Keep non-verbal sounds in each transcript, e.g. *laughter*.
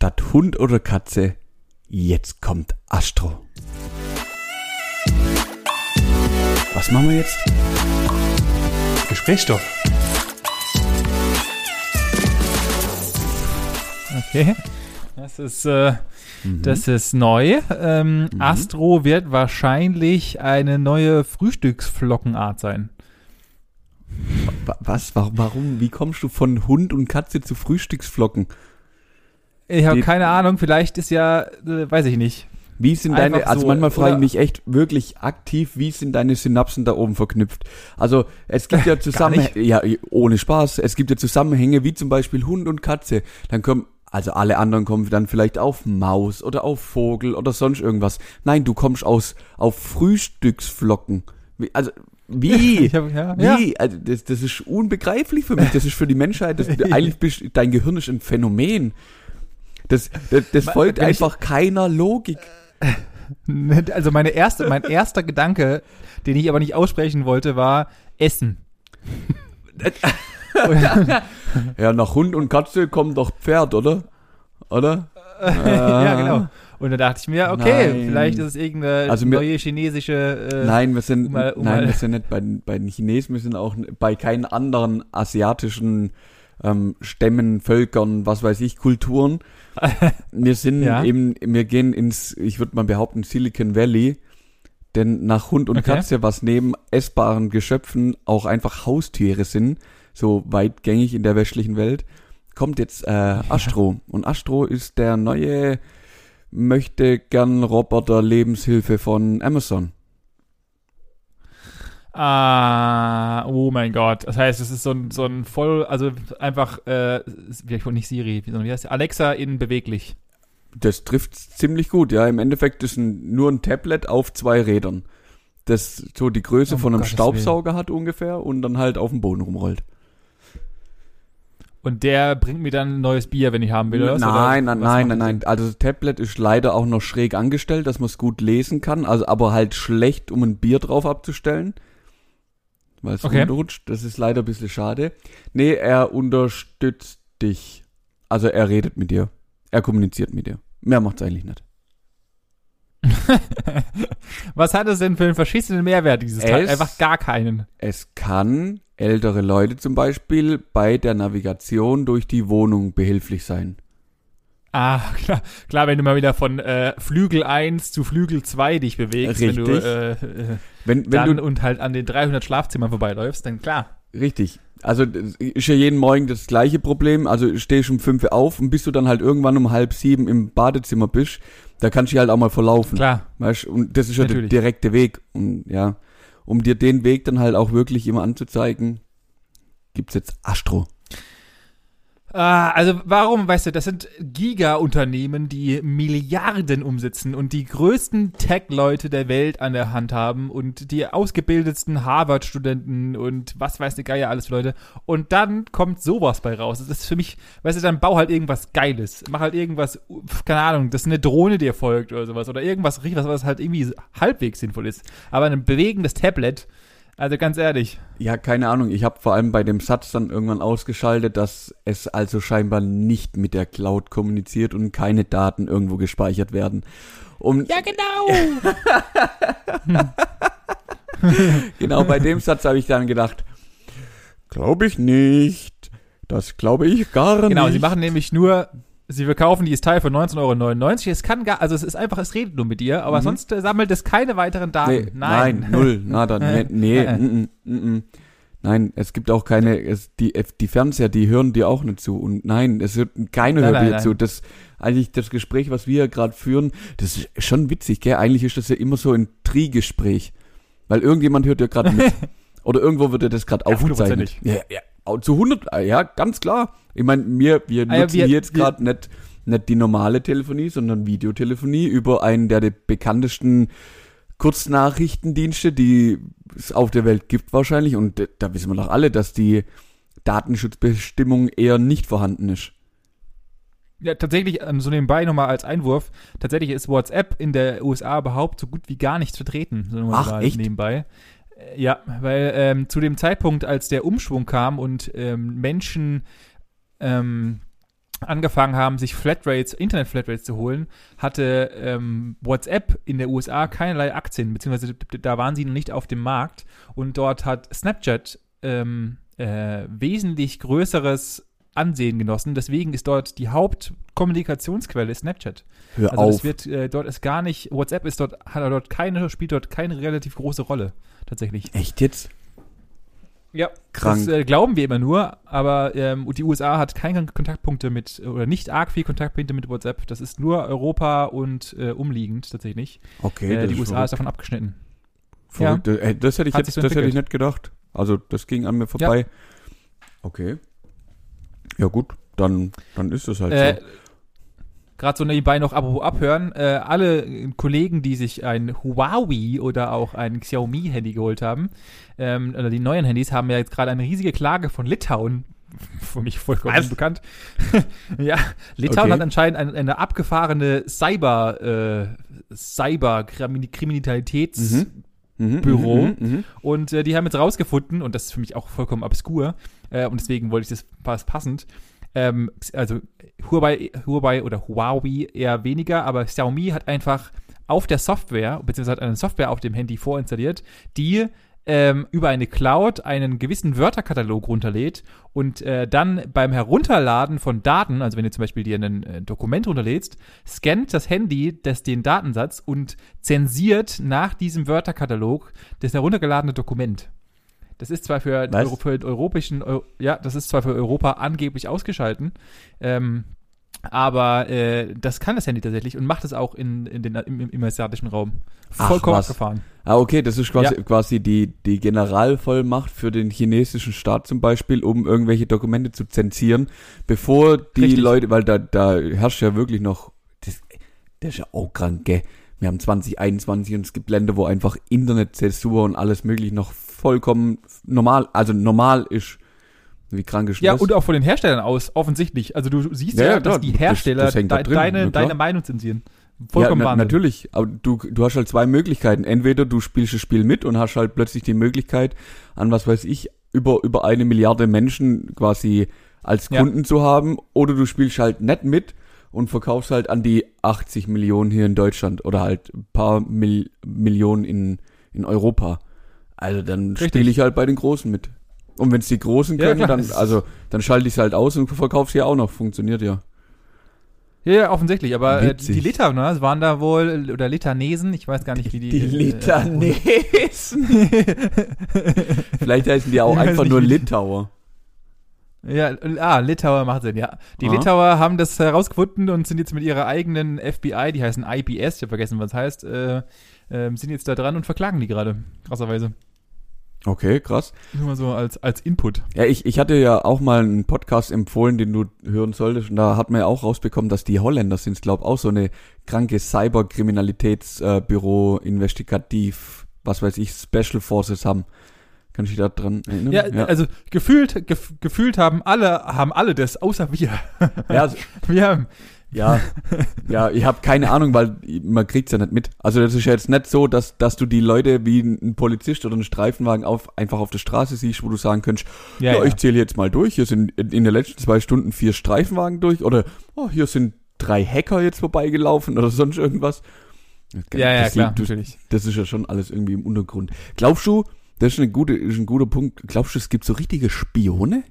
Statt Hund oder Katze, jetzt kommt Astro. Was machen wir jetzt? Gesprächsstoff. Okay. Das ist, äh, das ist neu. Ähm, Astro wird wahrscheinlich eine neue Frühstücksflockenart sein. Wa- Was? Warum? warum? Wie kommst du von Hund und Katze zu Frühstücksflocken? Ich habe keine Ahnung, vielleicht ist ja, äh, weiß ich nicht. Wie sind Einfach deine, also so, manchmal frage ich oder- mich echt wirklich aktiv, wie sind deine Synapsen da oben verknüpft? Also es gibt ja *laughs* Zusammenhänge, ja, ohne Spaß, es gibt ja Zusammenhänge wie zum Beispiel Hund und Katze. Dann kommen, also alle anderen kommen dann vielleicht auf Maus oder auf Vogel oder sonst irgendwas. Nein, du kommst aus, auf Frühstücksflocken. Wie, also, wie? *laughs* Hab, ja, ja. Wie? Also das, das ist unbegreiflich für mich. Das ist für die Menschheit. Das, *laughs* eigentlich bist, dein Gehirn ist ein Phänomen. Das, das, das folgt einfach keiner Logik. *laughs* Also meine erste, mein erster Gedanke, den ich aber nicht aussprechen wollte, war Essen. *laughs* Ja, nach Hund und Katze kommt doch Pferd, oder? Oder? *laughs* ja, genau. Und dann dachte ich mir, okay, Nein. vielleicht ist es irgendeine Also mir- neue chinesische. Äh, Nein, wir sind, um mal- um nein, wir sind nicht bei, den- bei den Chinesen, wir sind auch bei keinen anderen asiatischen ähm, Stämmen, Völkern, was weiß ich, Kulturen. *laughs* Wir sind Ja. eben, wir gehen ins, ich würde mal behaupten, Silicon Valley. Denn nach Hund und Okay. Katze, was neben essbaren Geschöpfen auch einfach Haustiere sind, so weitgängig in der westlichen Welt, kommt jetzt äh, Astro. Und Astro ist der neue möchte gern Roboter Lebenshilfe von Amazon. Ah, oh mein Gott. Das heißt, es ist so ein, so ein voll, also einfach, äh, wie nicht Siri, sondern wie heißt der? Alexa in beweglich. Das trifft ziemlich gut, ja. Im Endeffekt ist ein, nur ein Tablet auf zwei Rädern. Das so die Größe Um von einem Gottes Staubsauger hat ungefähr und dann halt auf dem Boden rumrollt. Und der bringt mir dann ein neues Bier, wenn ich haben will? Nein, nein, nein, macht nein, nein. Also das Tablet ist leider auch noch schräg angestellt, dass man es gut lesen kann, also aber halt schlecht, um ein Bier drauf abzustellen. Weil es Okay. runterrutscht. Das ist leider ein bisschen schade. Nee, er unterstützt dich. Also er redet mit dir. Er kommuniziert mit dir. Mehr macht's eigentlich nicht. *laughs* Was hat es denn für einen verschissenen Mehrwert, dieses Teil? Es- Einfach gar keinen. Es kann ältere Leute zum Beispiel bei der Navigation durch die Wohnung behilflich sein. Ah, *laughs* klar, klar, wenn du mal wieder von äh, Flügel 1 zu Flügel 2 dich bewegst, wenn du Richtig. äh, äh, Wenn, wenn dann du und halt an den 300 Schlafzimmern vorbeiläufst, dann klar. Richtig. Also ist ja jeden Morgen das gleiche Problem. Also stehst um fünf Uhr auf und bis du dann halt irgendwann um halb sieben im Badezimmer bist, da kannst du dich halt auch mal verlaufen. Klar. Weißt? Und das ist ja der Natürlich. direkte Weg. Und ja, um dir den Weg dann halt auch wirklich immer anzuzeigen, gibt's jetzt Astro. Ah, also warum, weißt du, das sind Giga-Unternehmen, die Milliarden umsetzen und die größten Tech-Leute der Welt an der Hand haben und die ausgebildetsten Harvard-Studenten und was weiß der Geier alles für Leute. Und dann kommt sowas bei raus. Das ist für mich, weißt du, dann bau halt irgendwas Geiles. Mach halt irgendwas, keine Ahnung, dass eine Drohne dir folgt oder sowas. Oder irgendwas was halt irgendwie halbwegs sinnvoll ist. Aber ein bewegendes Tablet, also ganz ehrlich. Ja, keine Ahnung. Ich habe vor allem bei dem Satz dann irgendwann ausgeschaltet, dass es also scheinbar nicht mit der Cloud kommuniziert und keine Daten irgendwo gespeichert werden. Um, Ja, genau! *laughs* Genau bei dem Satz habe ich dann gedacht, glaube ich nicht. Das glaube ich gar nicht. Genau, sie machen nämlich nur, sie verkaufen dieses Teil für 19,99 Euro. Es kann gar, also es ist einfach, es redet nur mit dir, aber Mhm. sonst äh, sammelt es keine weiteren Daten. nee, nein. null, *laughs* nada, nee, nee, mm, mm, mm. Nein, es gibt auch keine, es, die, die Fernseher, die hören dir auch nicht zu. Und nein, es hört keiner Nein, hört nein, dir zu. Das, eigentlich das Gespräch, was wir gerade führen, das ist schon witzig, gell? Eigentlich ist das ja immer so ein Tri-Gespräch. Weil irgendjemand hört ja gerade mit. *laughs* Oder irgendwo wird ja das gerade Ja, aufgezeichnet. Ja, ja, zu 100, äh, ja, ganz klar. Ich meine, wir, wir Ah ja, nutzen wir- hier jetzt gerade nicht, nicht die normale Telefonie, sondern Videotelefonie über einen der, der bekanntesten Kurznachrichtendienste, die es auf der Welt gibt wahrscheinlich. Und da wissen wir doch alle, dass die Datenschutzbestimmung eher nicht vorhanden ist. Ja, tatsächlich, ähm, so nebenbei nochmal als Einwurf, tatsächlich ist WhatsApp in der USA überhaupt so gut wie gar nicht vertreten. So Ach, echt? Nebenbei. Ja, weil ähm, zu dem Zeitpunkt, als der Umschwung kam und ähm, Menschen ähm, angefangen haben, sich Flatrates, Internet-Flatrates zu holen, hatte ähm, WhatsApp in der USA keinerlei Aktien, beziehungsweise da waren sie noch nicht auf dem Markt. Und dort hat Snapchat ähm, äh, wesentlich größeres Ansehen genossen. Deswegen ist dort die Hauptkommunikationsquelle Snapchat. Hör also auf. wird äh, dort ist gar nicht WhatsApp ist dort hat dort keine spielt dort keine relativ große Rolle tatsächlich. Echt jetzt? Ja, Krank. das äh, glauben wir immer nur, aber ähm, die USA hat keine Kontaktpunkte mit oder nicht arg viel Kontaktpunkte mit WhatsApp. Das ist nur Europa und äh, umliegend tatsächlich. Okay, äh, die ist USA verrückt. ist davon abgeschnitten. Verrückt. Äh, Das hätte ich Hat jetzt, so das hätte ich nicht gedacht. Also das ging an mir vorbei. Okay. Ja gut, dann, dann ist es halt Äh, so. Gerade so nebenbei noch apropos abhören. Äh, alle Kollegen, die sich ein Huawei oder auch ein Xiaomi-Handy geholt haben, ähm, oder die neuen Handys, haben ja jetzt gerade eine riesige Klage von Litauen. *laughs* Für mich vollkommen Was? unbekannt. *laughs* ja, Litauen Okay. hat anscheinend eine, eine abgefahrene Cyber, äh, Cyber-Kriminalitäts- Mhm. Mhm, Büro. mhm, mhm. Und äh, die haben jetzt rausgefunden, und das ist für mich auch vollkommen obskur, äh, und deswegen wollte ich das was passend. Ähm, also Huawei, Huawei oder Huawei eher weniger, aber Xiaomi hat einfach auf der Software, beziehungsweise hat eine Software auf dem Handy vorinstalliert, die ähm, über eine Cloud einen gewissen Wörterkatalog runterlädt und äh, dann beim Herunterladen von Daten, also wenn du zum Beispiel dir ein äh, Dokument runterlädst, scannt das Handy das, den Datensatz und zensiert nach diesem Wörterkatalog das heruntergeladene Dokument. Das ist zwar für? Euro, für den europäischen, Eu- ja, das ist zwar für Europa angeblich ausgeschalten, ähm, aber äh, das kann das Handy tatsächlich und macht es auch in, in den, im, im, im asiatischen Raum. Vollkommen abgefahren. Ah, okay, das ist quasi, Ja. quasi die, die Generalvollmacht für den chinesischen Staat zum Beispiel, um irgendwelche Dokumente zu zensieren, bevor die Richtig. Leute, weil da, da herrscht ja wirklich noch, das, das ist ja auch krank, gell? Wir haben 2021 und es gibt Länder, wo einfach Internetzensur und alles möglich noch vollkommen normal, also normal ist. Wie krank ist Ja, das? und auch von den Herstellern aus, offensichtlich. Also du siehst ja, Ja, ja, dass die das- Hersteller das hängt da drin, deine, deine Meinung zensieren. Vollkommen ja, na, natürlich, aber du, du hast halt zwei Möglichkeiten. Entweder du spielst das Spiel mit und hast halt plötzlich die Möglichkeit, an was weiß ich, über, über eine Milliarde Menschen quasi als Ja. Kunden zu haben, oder du spielst halt nicht mit und verkaufst halt an die 80 Millionen hier in Deutschland oder halt ein paar Mil Millionen in, in Europa. Also dann spiele ich halt bei den Großen mit. Und wenn es die Großen Ja, können, klar, dann, also, dann schalte ich es halt aus und verkauf's ja auch noch. Funktioniert ja. Ja, ja, offensichtlich. Aber äh, die Litaner waren da wohl, oder Litanesen, ich weiß gar nicht, wie die. *laughs* Vielleicht heißen die auch einfach nur die- Litauer. Ja, ah, Litauer macht Sinn, ja. Die Aha. Litauer haben das herausgefunden und sind jetzt mit ihrer eigenen FBI, die heißen IPS, ich habe vergessen, was heißt, äh, ähm, sind jetzt da dran und verklagen die gerade. Krasserweise. Okay, krass. Nur mal so als, als Input. Ja, ich, ich hatte ja auch mal einen Podcast empfohlen, den du hören solltest. Und da hat man ja auch rausbekommen, dass die Holländer sind, glaube auch so eine kranke Cyberkriminalitätsbüro, investigativ, was weiß ich, Special Forces haben. Kann ich dich da dran erinnern? Ja, also gefühlt, gef, gefühlt haben alle, haben alle das, außer wir. ja, *laughs* also, Wir haben, ja, ja, ich habe keine Ahnung, weil man kriegt's ja nicht mit. Also das ist ja jetzt nicht so, dass, dass du die Leute wie ein Polizist oder ein Streifenwagen auf, einfach auf der Straße siehst, wo du sagen könntest, ja, Ja, ja. ich zähle jetzt mal durch. Hier sind in den letzten zwei Stunden vier Streifenwagen durch. Oder oh, hier sind drei Hacker jetzt vorbeigelaufen oder sonst irgendwas. Das, ja, ja, das, klar, das, natürlich. das ist ja schon alles irgendwie im Untergrund. Glaubst du, das ist, eine gute, ist ein guter Punkt, glaubst du, es gibt so richtige Spione?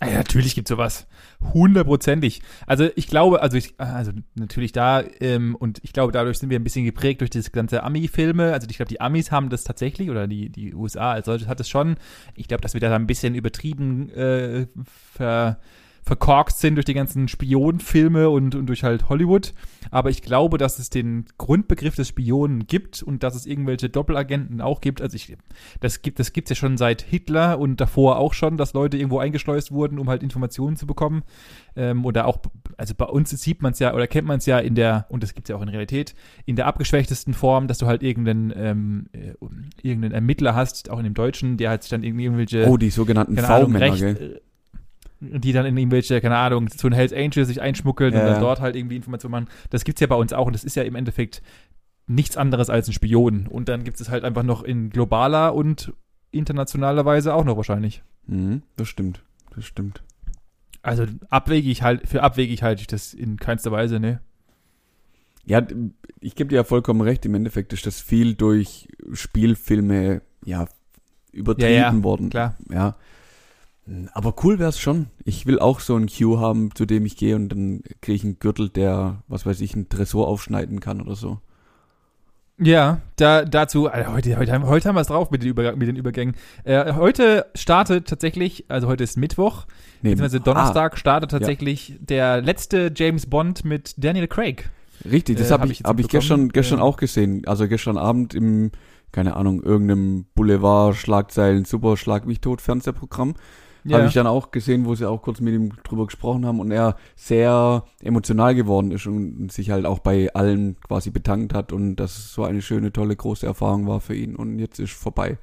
Ah Ja, natürlich gibt's sowas. Hundertprozentig. Also ich glaube, also ich, also natürlich da, ähm, und ich glaube, dadurch sind wir ein bisschen geprägt durch das ganze Ami-Filme. Also ich glaube, die Amis haben das tatsächlich, oder die, die USA als solches hat es schon. Ich glaube, dass wir da ein bisschen übertrieben äh, ver, verkorkst sind durch die ganzen Spionfilme und, und durch halt Hollywood. Aber ich glaube, dass es den Grundbegriff des Spionen gibt und dass es irgendwelche Doppelagenten auch gibt. Also ich, das gibt das gibt's ja schon seit Hitler und davor auch schon, dass Leute irgendwo eingeschleust wurden, um halt Informationen zu bekommen. Ähm, oder auch, also bei uns sieht man es ja oder kennt man es ja in der, und das gibt's ja auch in Realität, in der abgeschwächtesten Form, dass du halt irgendeinen, ähm, äh, irgendeinen Ermittler hast, auch in dem Deutschen, der halt sich dann irgendwelche Oh, die sogenannten V-Männer, die dann in irgendwelche, keine Ahnung, zu den Hells Angels sich einschmuggeln Ja, und dann dort halt irgendwie Informationen machen. Das gibt's ja bei uns auch und das ist ja im Endeffekt nichts anderes als ein Spion. Und dann gibt es halt einfach noch in globaler und internationaler Weise auch noch wahrscheinlich. Mhm, das stimmt, das stimmt. Also abwegig halt, für abwegig halte ich das in keinster Weise, ne? Ja, ich gebe dir ja vollkommen recht, im Endeffekt ist das viel durch Spielfilme, ja, übertrieben Ja, ja, worden. klar. Ja. Aber cool wär's schon. Ich will auch so einen Cue haben, zu dem ich gehe und dann kriege ich einen Gürtel, der, was weiß ich, einen Tresor aufschneiden kann oder so. Ja, da, dazu, also heute, heute, haben- heute haben wir es drauf mit den, Übergang, mit den Übergängen. Äh, heute startet tatsächlich, also heute ist Mittwoch, Nee, beziehungsweise Donnerstag startet tatsächlich der letzte James Bond mit Daniel Craig. Ah, richtig, das äh, habe hab ich, hab ich gestern, gestern Ja. auch gesehen. Also gestern Abend im, keine Ahnung, irgendeinem Boulevard-Schlagzeilen, super Schlag mich tot Fernsehprogramm. Ja. Habe ich dann auch gesehen, wo sie auch kurz mit ihm drüber gesprochen haben und er sehr emotional geworden ist und sich halt auch bei allen quasi bedankt hat und dass es so eine schöne, tolle, große Erfahrung war für ihn und jetzt ist vorbei.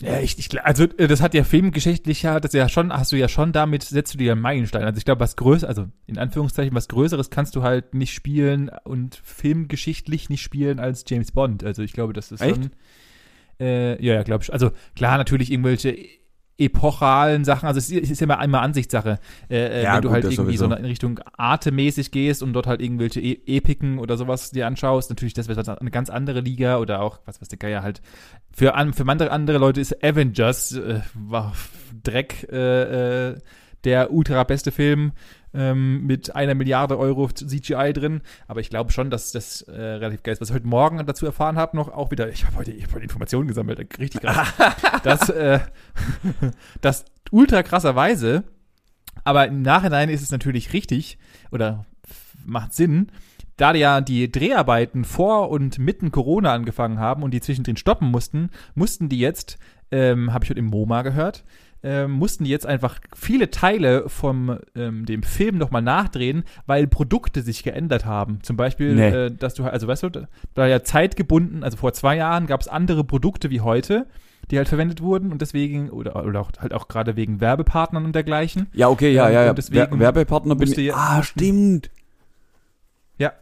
Ja, ich, ich, also äh, das hat ja filmgeschichtlich ja, das ja schon, hast du ja schon damit, setzt du dir einen Meilenstein. Also ich glaube, was größer, also in Anführungszeichen, was Größeres kannst du halt nicht spielen und filmgeschichtlich nicht spielen als James Bond. Also ich glaube, das ist Echt? schon. Äh, ja, ja, glaube ich. Also klar, natürlich irgendwelche epochalen Sachen, also es ist, ja immer einmal Ansichtssache. Äh, äh, Ja, wenn du gut, halt irgendwie sowieso. so in Richtung Arte-mäßig gehst und dort halt irgendwelche e Epiken oder sowas dir anschaust, natürlich das wird eine ganz andere Liga oder auch, was weiß der Geier halt, für, für andere, andere Leute ist Avengers, äh, war Dreck, äh, äh, der ultra beste Film ähm, mit einer Milliarde Euro CGI drin. Aber ich glaube schon, dass das äh, relativ geil ist. Was ich heute Morgen dazu erfahren habe, noch auch wieder, ich habe heute, ich hab heute Informationen gesammelt, richtig krass. *laughs* dass, äh, *laughs* dass ultra krasserweise, aber im Nachhinein ist es natürlich richtig oder macht Sinn, da ja die Dreharbeiten vor und mitten Corona angefangen haben und die zwischendrin stoppen mussten, mussten die jetzt, ähm, habe ich heute im MoMA gehört, ähm, mussten die jetzt einfach viele Teile vom ähm, dem Film nochmal nachdrehen, weil Produkte sich geändert haben. Zum Beispiel, Nee. äh, dass du, also weißt du, da ja zeitgebunden, also vor zwei Jahren gab es andere Produkte wie heute, die halt verwendet wurden und deswegen, oder, oder auch, halt auch gerade wegen Werbepartnern und dergleichen. Ja, okay, ja, Ähm, ja, ja. Wer- Werbepartner bin ich. Ah, stimmt. Ja.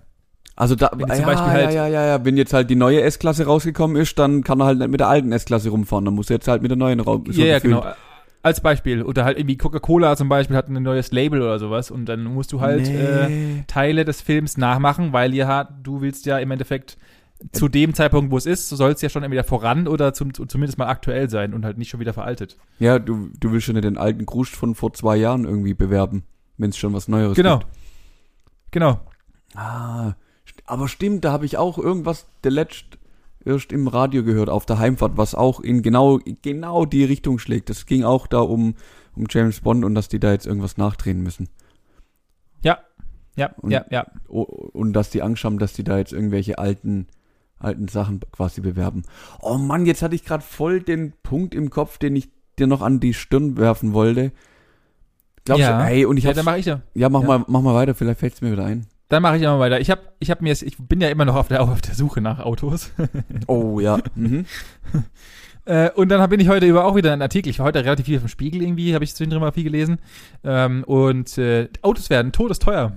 Also da, Wenn ja, zum Beispiel ja, halt- ja, ja, ja, wenn jetzt halt die neue S-Klasse rausgekommen ist, dann kann er halt nicht mit der alten S-Klasse rumfahren, dann muss er jetzt halt mit der neuen raus. ja, ja, genau. Als Beispiel. Oder halt irgendwie Coca-Cola zum Beispiel hat ein neues Label oder sowas und dann musst du halt äh, nee. Teile des Films nachmachen, weil ja, du willst ja im Endeffekt zu dem Zeitpunkt, wo es ist, soll es ja schon entweder voran oder zum, zumindest mal aktuell sein und halt nicht schon wieder veraltet. ja, du, du willst schon nicht den alten Kruscht von vor zwei Jahren irgendwie bewerben, wenn es schon was Neueres Genau. gibt. Genau. Ah, st- aber stimmt, da habe ich auch irgendwas der letzt erst im Radio gehört auf der Heimfahrt, was auch in genau genau die Richtung schlägt. Es ging auch da um um James Bond und dass die da jetzt irgendwas nachdrehen müssen. Ja. Ja, Und- ja, ja. Und dass die Angst haben, dass die da jetzt irgendwelche alten alten Sachen quasi bewerben. Oh Mann, jetzt hatte ich gerade voll den Punkt im Kopf, den ich dir noch an die Stirn werfen wollte. Glaubst Ja. du, hey, und ich ja, hab's, dann mache ich ja. ja, mach ja. mal, mach mal weiter, vielleicht fällt's mir wieder ein. Dann mache ich mal weiter. Ich habe ich hab mir ich bin ja immer noch auf der, auf der Suche nach Autos. *laughs* Oh, ja. Mhm. *laughs* Äh, und dann bin ich heute über auch wieder einen Artikel. Ich war heute relativ viel auf dem Spiegel irgendwie, habe ich zwischendrin mal viel gelesen. Ähm, und äh, Autos werden todesteuer.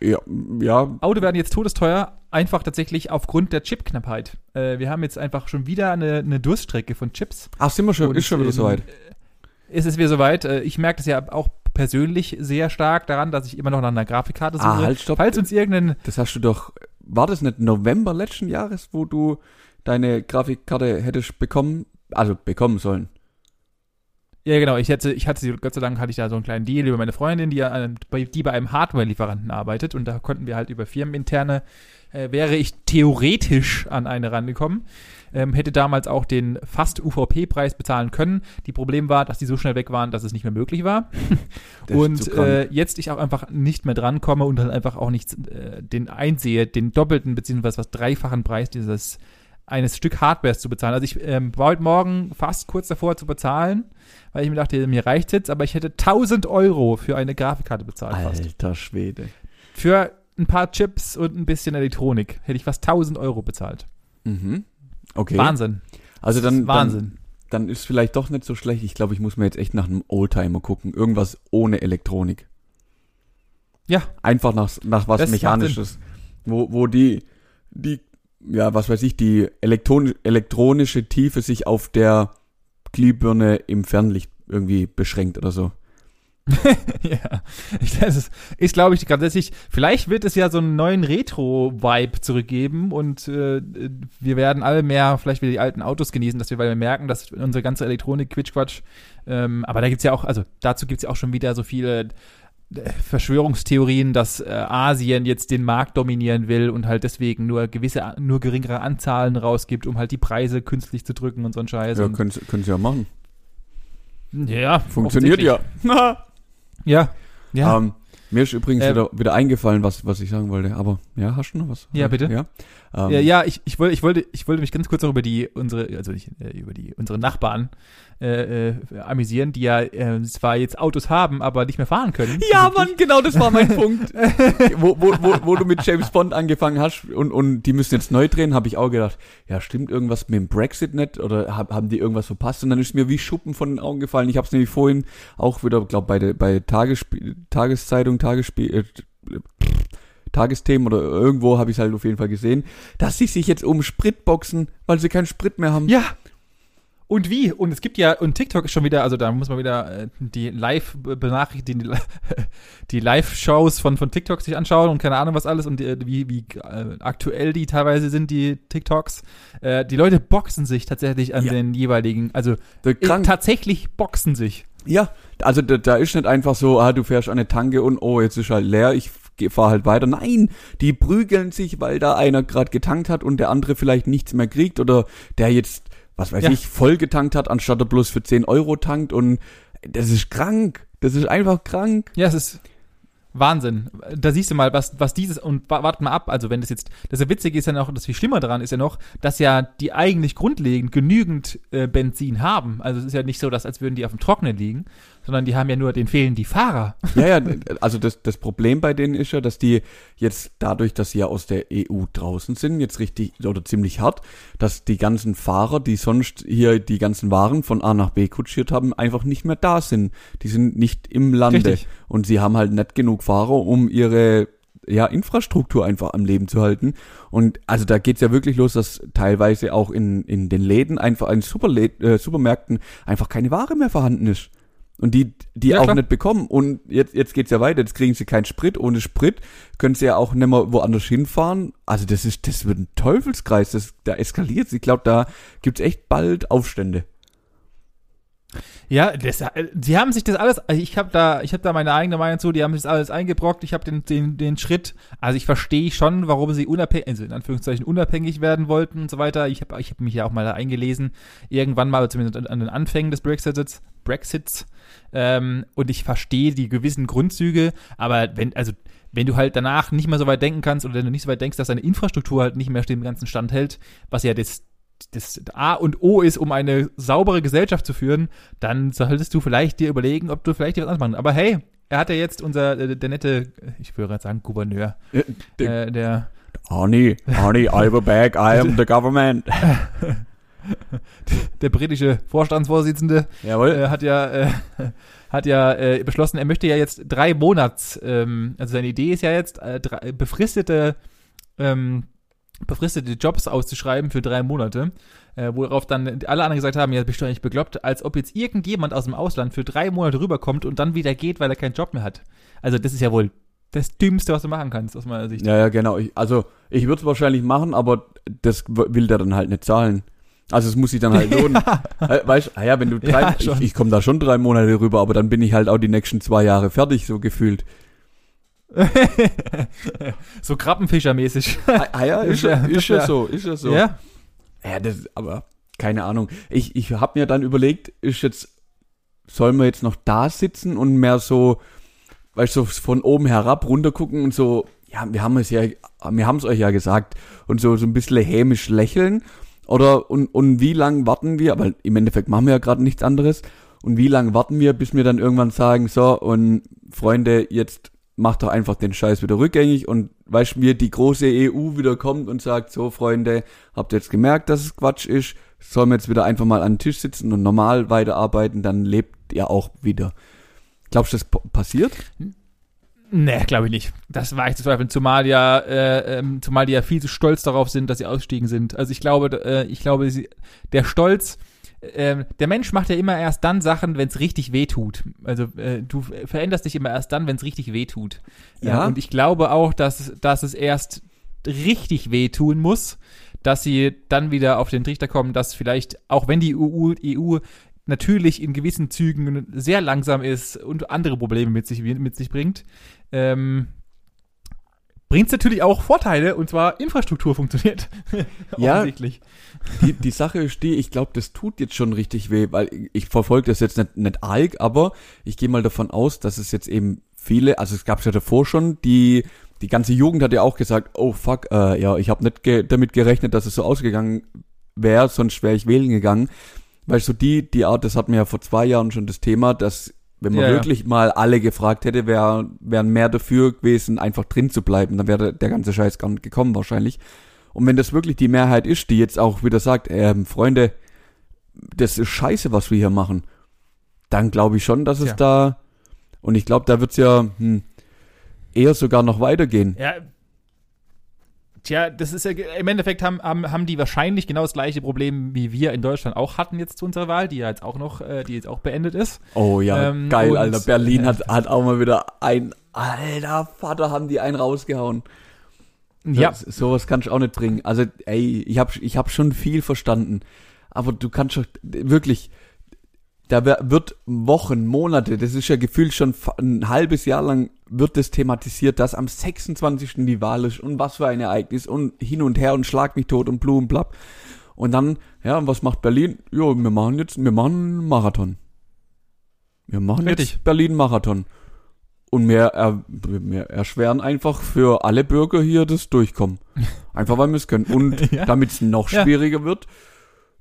Ja, ja, Autos werden jetzt todesteuer, einfach tatsächlich aufgrund der Chipknappheit. Äh, wir haben jetzt einfach schon wieder eine, eine Durststrecke von Chips. Ach, sind wir schon, Und, ist schon wieder soweit. Ist es wieder soweit? Äh, ich merke das ja auch persönlich sehr stark daran, dass ich immer noch nach einer Grafikkarte suche. Ah, halt, stopp. Falls uns irgendein Das hast du doch, war das nicht November letzten Jahres, wo du deine Grafikkarte hättest bekommen, also bekommen sollen? Ja, genau. Ich hätte, ich hatte sie, Gott sei Dank hatte ich da so einen kleinen Deal über meine Freundin, die, bei- die bei einem Hardware-Lieferanten arbeitet und da konnten wir halt über firmeninterne, äh, wäre ich theoretisch an eine rangekommen, ähm, hätte damals auch den fast UVP-Preis bezahlen können. Die Problem war, dass die so schnell weg waren, dass es nicht mehr möglich war. *laughs* Und äh, jetzt ich auch einfach nicht mehr drankomme und dann einfach auch nicht äh, den einsehe, den doppelten beziehungsweise was dreifachen Preis dieses eines Stück Hardwares zu bezahlen. Also ich ähm, war heute Morgen fast kurz davor zu bezahlen, weil ich mir dachte, mir reicht jetzt, aber ich hätte 1000 Euro für eine Grafikkarte bezahlt fast. Alter Schwede. Für ein paar Chips und ein bisschen Elektronik hätte ich fast 1000 Euro bezahlt. Mhm. Okay. Wahnsinn. Also dann, Wahnsinn. dann, dann ist vielleicht doch nicht so schlecht. Ich glaube, ich muss mir jetzt echt nach einem Oldtimer gucken. Irgendwas ohne Elektronik. Ja. Einfach nach, nach was Das Mechanisches. Wo, wo die, die, ja, was weiß ich, die elektron elektronische Tiefe sich auf der Glühbirne im Fernlicht irgendwie beschränkt oder so. *laughs* ja, das ist, ist glaube ich, grundsätzlich, vielleicht wird es ja so einen neuen Retro-Vibe zurückgeben und äh, wir werden alle mehr vielleicht wieder die alten Autos genießen, dass wir, weil wir merken, dass unsere ganze Elektronik Quitschquatsch, ähm, aber da gibt's ja auch, also dazu gibt's ja auch schon wieder so viele äh, Verschwörungstheorien, dass äh, Asien jetzt den Markt dominieren will und halt deswegen nur gewisse, nur geringere Anzahlen rausgibt, um halt die Preise künstlich zu drücken und so ein Scheiß. Ja, können, können sie ja machen. Ja, funktioniert ja. *laughs* Ja. Ja. Ähm, mir ist übrigens äh, wieder, wieder eingefallen, was, was ich sagen wollte. Aber ja, hast du noch was? Ja, bitte. Ja, ähm, ja, ja, ich, ich, wollte, ich, wollte, ich wollte mich ganz kurz auch über die, unsere, also nicht, äh, über die, unsere Nachbarn äh, äh, amüsieren, die ja äh, zwar jetzt Autos haben, aber nicht mehr fahren können. Ja, Mann, genau, das war mein *laughs* Punkt. wo, wo, wo, wo du mit James Bond angefangen hast und, und die müssen jetzt neu drehen, habe ich auch gedacht, ja, stimmt irgendwas mit dem Brexit nicht oder hab, haben die irgendwas verpasst? Und dann ist mir wie Schuppen von den Augen gefallen. Ich habe es nämlich vorhin auch wieder, glaube bei der bei Tagessp Tageszeitung, Tagesspiel, äh, Tagesthemen oder irgendwo habe ich es halt auf jeden Fall gesehen, dass sie sich jetzt um Sprit boxen, weil sie keinen Sprit mehr haben. Ja, und wie? Und es gibt ja, und TikTok ist schon wieder, also da muss man wieder äh, die Live-Benachrichtigungen, die, *laughs* die Live-Shows von, von TikTok sich anschauen und keine Ahnung was alles und die, wie, wie äh, aktuell die teilweise sind, die TikToks. Äh, die Leute boxen sich tatsächlich an ja. den jeweiligen, also äh, tatsächlich boxen sich. Ja, also da, da ist nicht einfach so, ah, du fährst eine Tanke und oh, jetzt ist halt leer, ich fahr halt weiter. Nein, die prügeln sich, weil da einer gerade getankt hat und der andere vielleicht nichts mehr kriegt oder der jetzt was weiß ja. ich, voll getankt hat, anstatt er bloß für 10 Euro tankt und das ist krank. Das ist einfach krank. Ja, es ist Wahnsinn. Da siehst du mal, was, was dieses, und warte mal ab, also wenn das jetzt, das ja Witzige ist ja noch, das viel schlimmer daran ist ja noch, dass ja die eigentlich grundlegend genügend äh, Benzin haben. Also es ist ja nicht so, dass als würden die auf dem Trocknen liegen, sondern die haben ja nur, den fehlen die Fahrer. Ja, ja, also das, das Problem bei denen ist ja, dass die jetzt dadurch, dass sie ja aus der EU draußen sind, jetzt richtig oder ziemlich hart, dass die ganzen Fahrer, die sonst hier die ganzen Waren von A nach B kutschiert haben, einfach nicht mehr da sind. Die sind nicht im Lande. Richtig. Und sie haben halt nicht genug Fahrer, um ihre ja, Infrastruktur einfach am Leben zu halten. Und also da geht's ja wirklich los, dass teilweise auch in, in den Läden, einfach in Superlä äh, Supermärkten einfach keine Ware mehr vorhanden ist. Und die, die ja, auch klar. nicht bekommen. Und jetzt, jetzt geht's ja weiter. Jetzt kriegen sie keinen Sprit. Ohne Sprit können sie ja auch nicht mehr woanders hinfahren. Also das ist, das wird ein Teufelskreis. Das, da eskaliert Ich glaube, da gibt's echt bald Aufstände. Ja, das, die haben sich das alles, also ich habe da, ich da meine eigene Meinung zu, die haben sich das alles eingebrockt, ich habe den, den, den Schritt, also ich verstehe schon, warum sie unabhängig, also in Anführungszeichen unabhängig werden wollten und so weiter. Ich habe ich hab mich ja auch mal da eingelesen, irgendwann mal, zumindest an den Anfängen des Brexits, Brexits, ähm, und ich verstehe die gewissen Grundzüge, aber wenn, also wenn du halt danach nicht mehr so weit denken kannst oder wenn du nicht so weit denkst, dass deine Infrastruktur halt nicht mehr dem ganzen Stand hält, was ja das das A und O ist, um eine saubere Gesellschaft zu führen, dann solltest du vielleicht dir überlegen, ob du vielleicht was anderes machen. Aber hey, er hat ja jetzt unser, äh, der nette, ich würde gerade sagen Gouverneur, ja, der, äh, der Arnie, Arnie, I'm back, I am the government. *laughs* der britische Vorstandsvorsitzende. Äh, hat ja äh, hat ja äh, beschlossen, er möchte ja jetzt drei Monats, ähm, also seine Idee ist ja jetzt äh, drei, befristete ähm, befristete Jobs auszuschreiben für drei Monate, äh, worauf dann alle anderen gesagt haben, ja, bist du eigentlich bekloppt, als ob jetzt irgendjemand aus dem Ausland für drei Monate rüberkommt und dann wieder geht, weil er keinen Job mehr hat. Also das ist ja wohl das Dümmste, was du machen kannst, aus meiner Sicht. Ja, ja, genau. Ich, also ich würde es wahrscheinlich machen, aber das will der dann halt nicht zahlen. Also es muss sich dann halt lohnen. *laughs* Äh, weißt du, ja, wenn du drei, ja, ich, ich komme da schon drei Monate rüber, aber dann bin ich halt auch die nächsten zwei Jahre fertig, so gefühlt. *laughs* so Krabbenfischermäßig. Ah, ah ja, *laughs* ist, ja, ist ja so, ist ja so. Ja. Ja, das, aber keine Ahnung. Ich, ich habe mir dann überlegt, ist jetzt, sollen wir jetzt noch da sitzen und mehr so, weißt du, so von oben herab runter gucken und so, ja, wir haben es ja, wir haben es euch ja gesagt und so, so ein bisschen hämisch lächeln. Oder, und, und wie lang warten wir, aber im Endeffekt machen wir ja gerade nichts anderes. Und wie lange warten wir, bis wir dann irgendwann sagen, so, und Freunde, jetzt macht doch einfach den Scheiß wieder rückgängig und weißt mir die große EU wieder kommt und sagt, so Freunde, habt ihr jetzt gemerkt, dass es Quatsch ist, sollen wir jetzt wieder einfach mal an den Tisch sitzen und normal weiterarbeiten, dann lebt ihr auch wieder. Glaubst du, das passiert? Nee, glaube ich nicht. Das war ich zu zweifeln, zumal ja, äh, ähm, zumal die ja viel zu stolz darauf sind, dass sie ausstiegen sind. Also ich glaube, äh, ich glaube, sie, der Stolz, ähm, der Mensch macht ja immer erst dann Sachen, wenn es richtig weh tut. Also äh, du veränderst dich immer erst dann, wenn es richtig weh tut. Ja. Äh, und ich glaube auch, dass, dass es erst richtig weh tun muss, dass sie dann wieder auf den Trichter kommen, dass vielleicht, auch wenn die EU, EU natürlich in gewissen Zügen sehr langsam ist und andere Probleme mit sich, mit sich bringt, ähm, bringt es natürlich auch Vorteile, und zwar Infrastruktur funktioniert. *laughs* ja. Die, die Sache ist die, ich glaube, das tut jetzt schon richtig weh, weil ich verfolge das jetzt nicht, nicht arg, aber ich gehe mal davon aus, dass es jetzt eben viele, also es gab es ja davor schon, die die ganze Jugend hat ja auch gesagt, oh fuck, äh, ja, ich habe nicht ge damit gerechnet, dass es so ausgegangen wäre, sonst wäre ich wählen gegangen. Weil so die, die Art, das hatten wir ja vor zwei Jahren schon das Thema, dass wenn man ja, wirklich ja. mal alle gefragt hätte, wär, wären mehr dafür gewesen, einfach drin zu bleiben. Dann wäre der ganze Scheiß gar nicht gekommen wahrscheinlich. Und wenn das wirklich die Mehrheit ist, die jetzt auch wieder sagt, ähm, Freunde, das ist scheiße, was wir hier machen, dann glaube ich schon, dass es ja. da, und ich glaube, da wird's ja, hm, eher sogar noch weitergehen. Ja. Tja, das ist ja, im Endeffekt haben, haben, haben die wahrscheinlich genau das gleiche Problem, wie wir in Deutschland auch hatten jetzt zu unserer Wahl, die ja jetzt auch noch, äh, die jetzt auch beendet ist. Oh ja, ähm, geil, Alter. Berlin äh, *laughs* hat, hat auch mal wieder ein, alter Vater, haben die einen rausgehauen. Ja. So, sowas kannst du auch nicht bringen. Also, ey, ich hab, ich hab schon viel verstanden. Aber du kannst schon, wirklich, da wird Wochen, Monate, das ist ja gefühlt schon ein halbes Jahr lang wird das thematisiert, dass am 26. die Wahl ist und was für ein Ereignis und hin und her und schlag mich tot und blu und blapp. Und dann, ja, was macht Berlin? Jo, wir machen jetzt, wir machen einen Marathon. Wir machen Richtig. jetzt Berlin-Marathon. Und wir, er, wir erschweren einfach für alle Bürger hier das Durchkommen. *laughs* Einfach weil wir es können. Und *laughs* ja. damit es noch schwieriger ja. wird,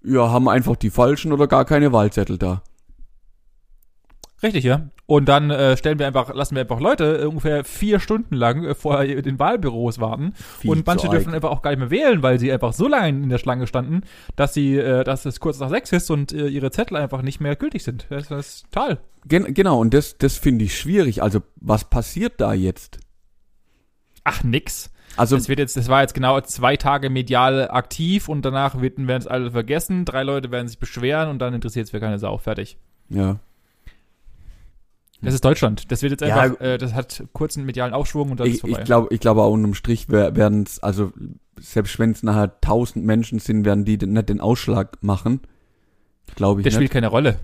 ja, haben einfach die falschen oder gar keine Wahlzettel da. Richtig, ja. Und dann äh, stellen wir einfach, lassen wir einfach Leute äh, ungefähr vier Stunden lang äh, vor den Wahlbüros warten. Viel und manche dürfen einfach auch gar nicht mehr wählen, weil sie einfach so lange in der Schlange standen, dass sie, äh, dass es kurz nach sechs ist und äh, ihre Zettel einfach nicht mehr gültig sind. Das, das ist toll. Gen genau, und das, das finde ich schwierig. Also, was passiert da jetzt? Ach, nix. Also das wird jetzt, das war jetzt genau zwei Tage medial aktiv und danach werden es alle vergessen. Drei Leute werden sich beschweren und dann interessiert es für keine Sau. Fertig. Ja. Das ist Deutschland. Das wird jetzt einfach, ja, äh, das hat kurzen medialen Aufschwung und dann ich, ist vorbei. Ich glaube, ich glaube auch unterm Strich werden es, also selbst wenn es nachher tausend Menschen sind, werden die nicht den Ausschlag machen. Glaube ich. Der nicht. spielt keine Rolle.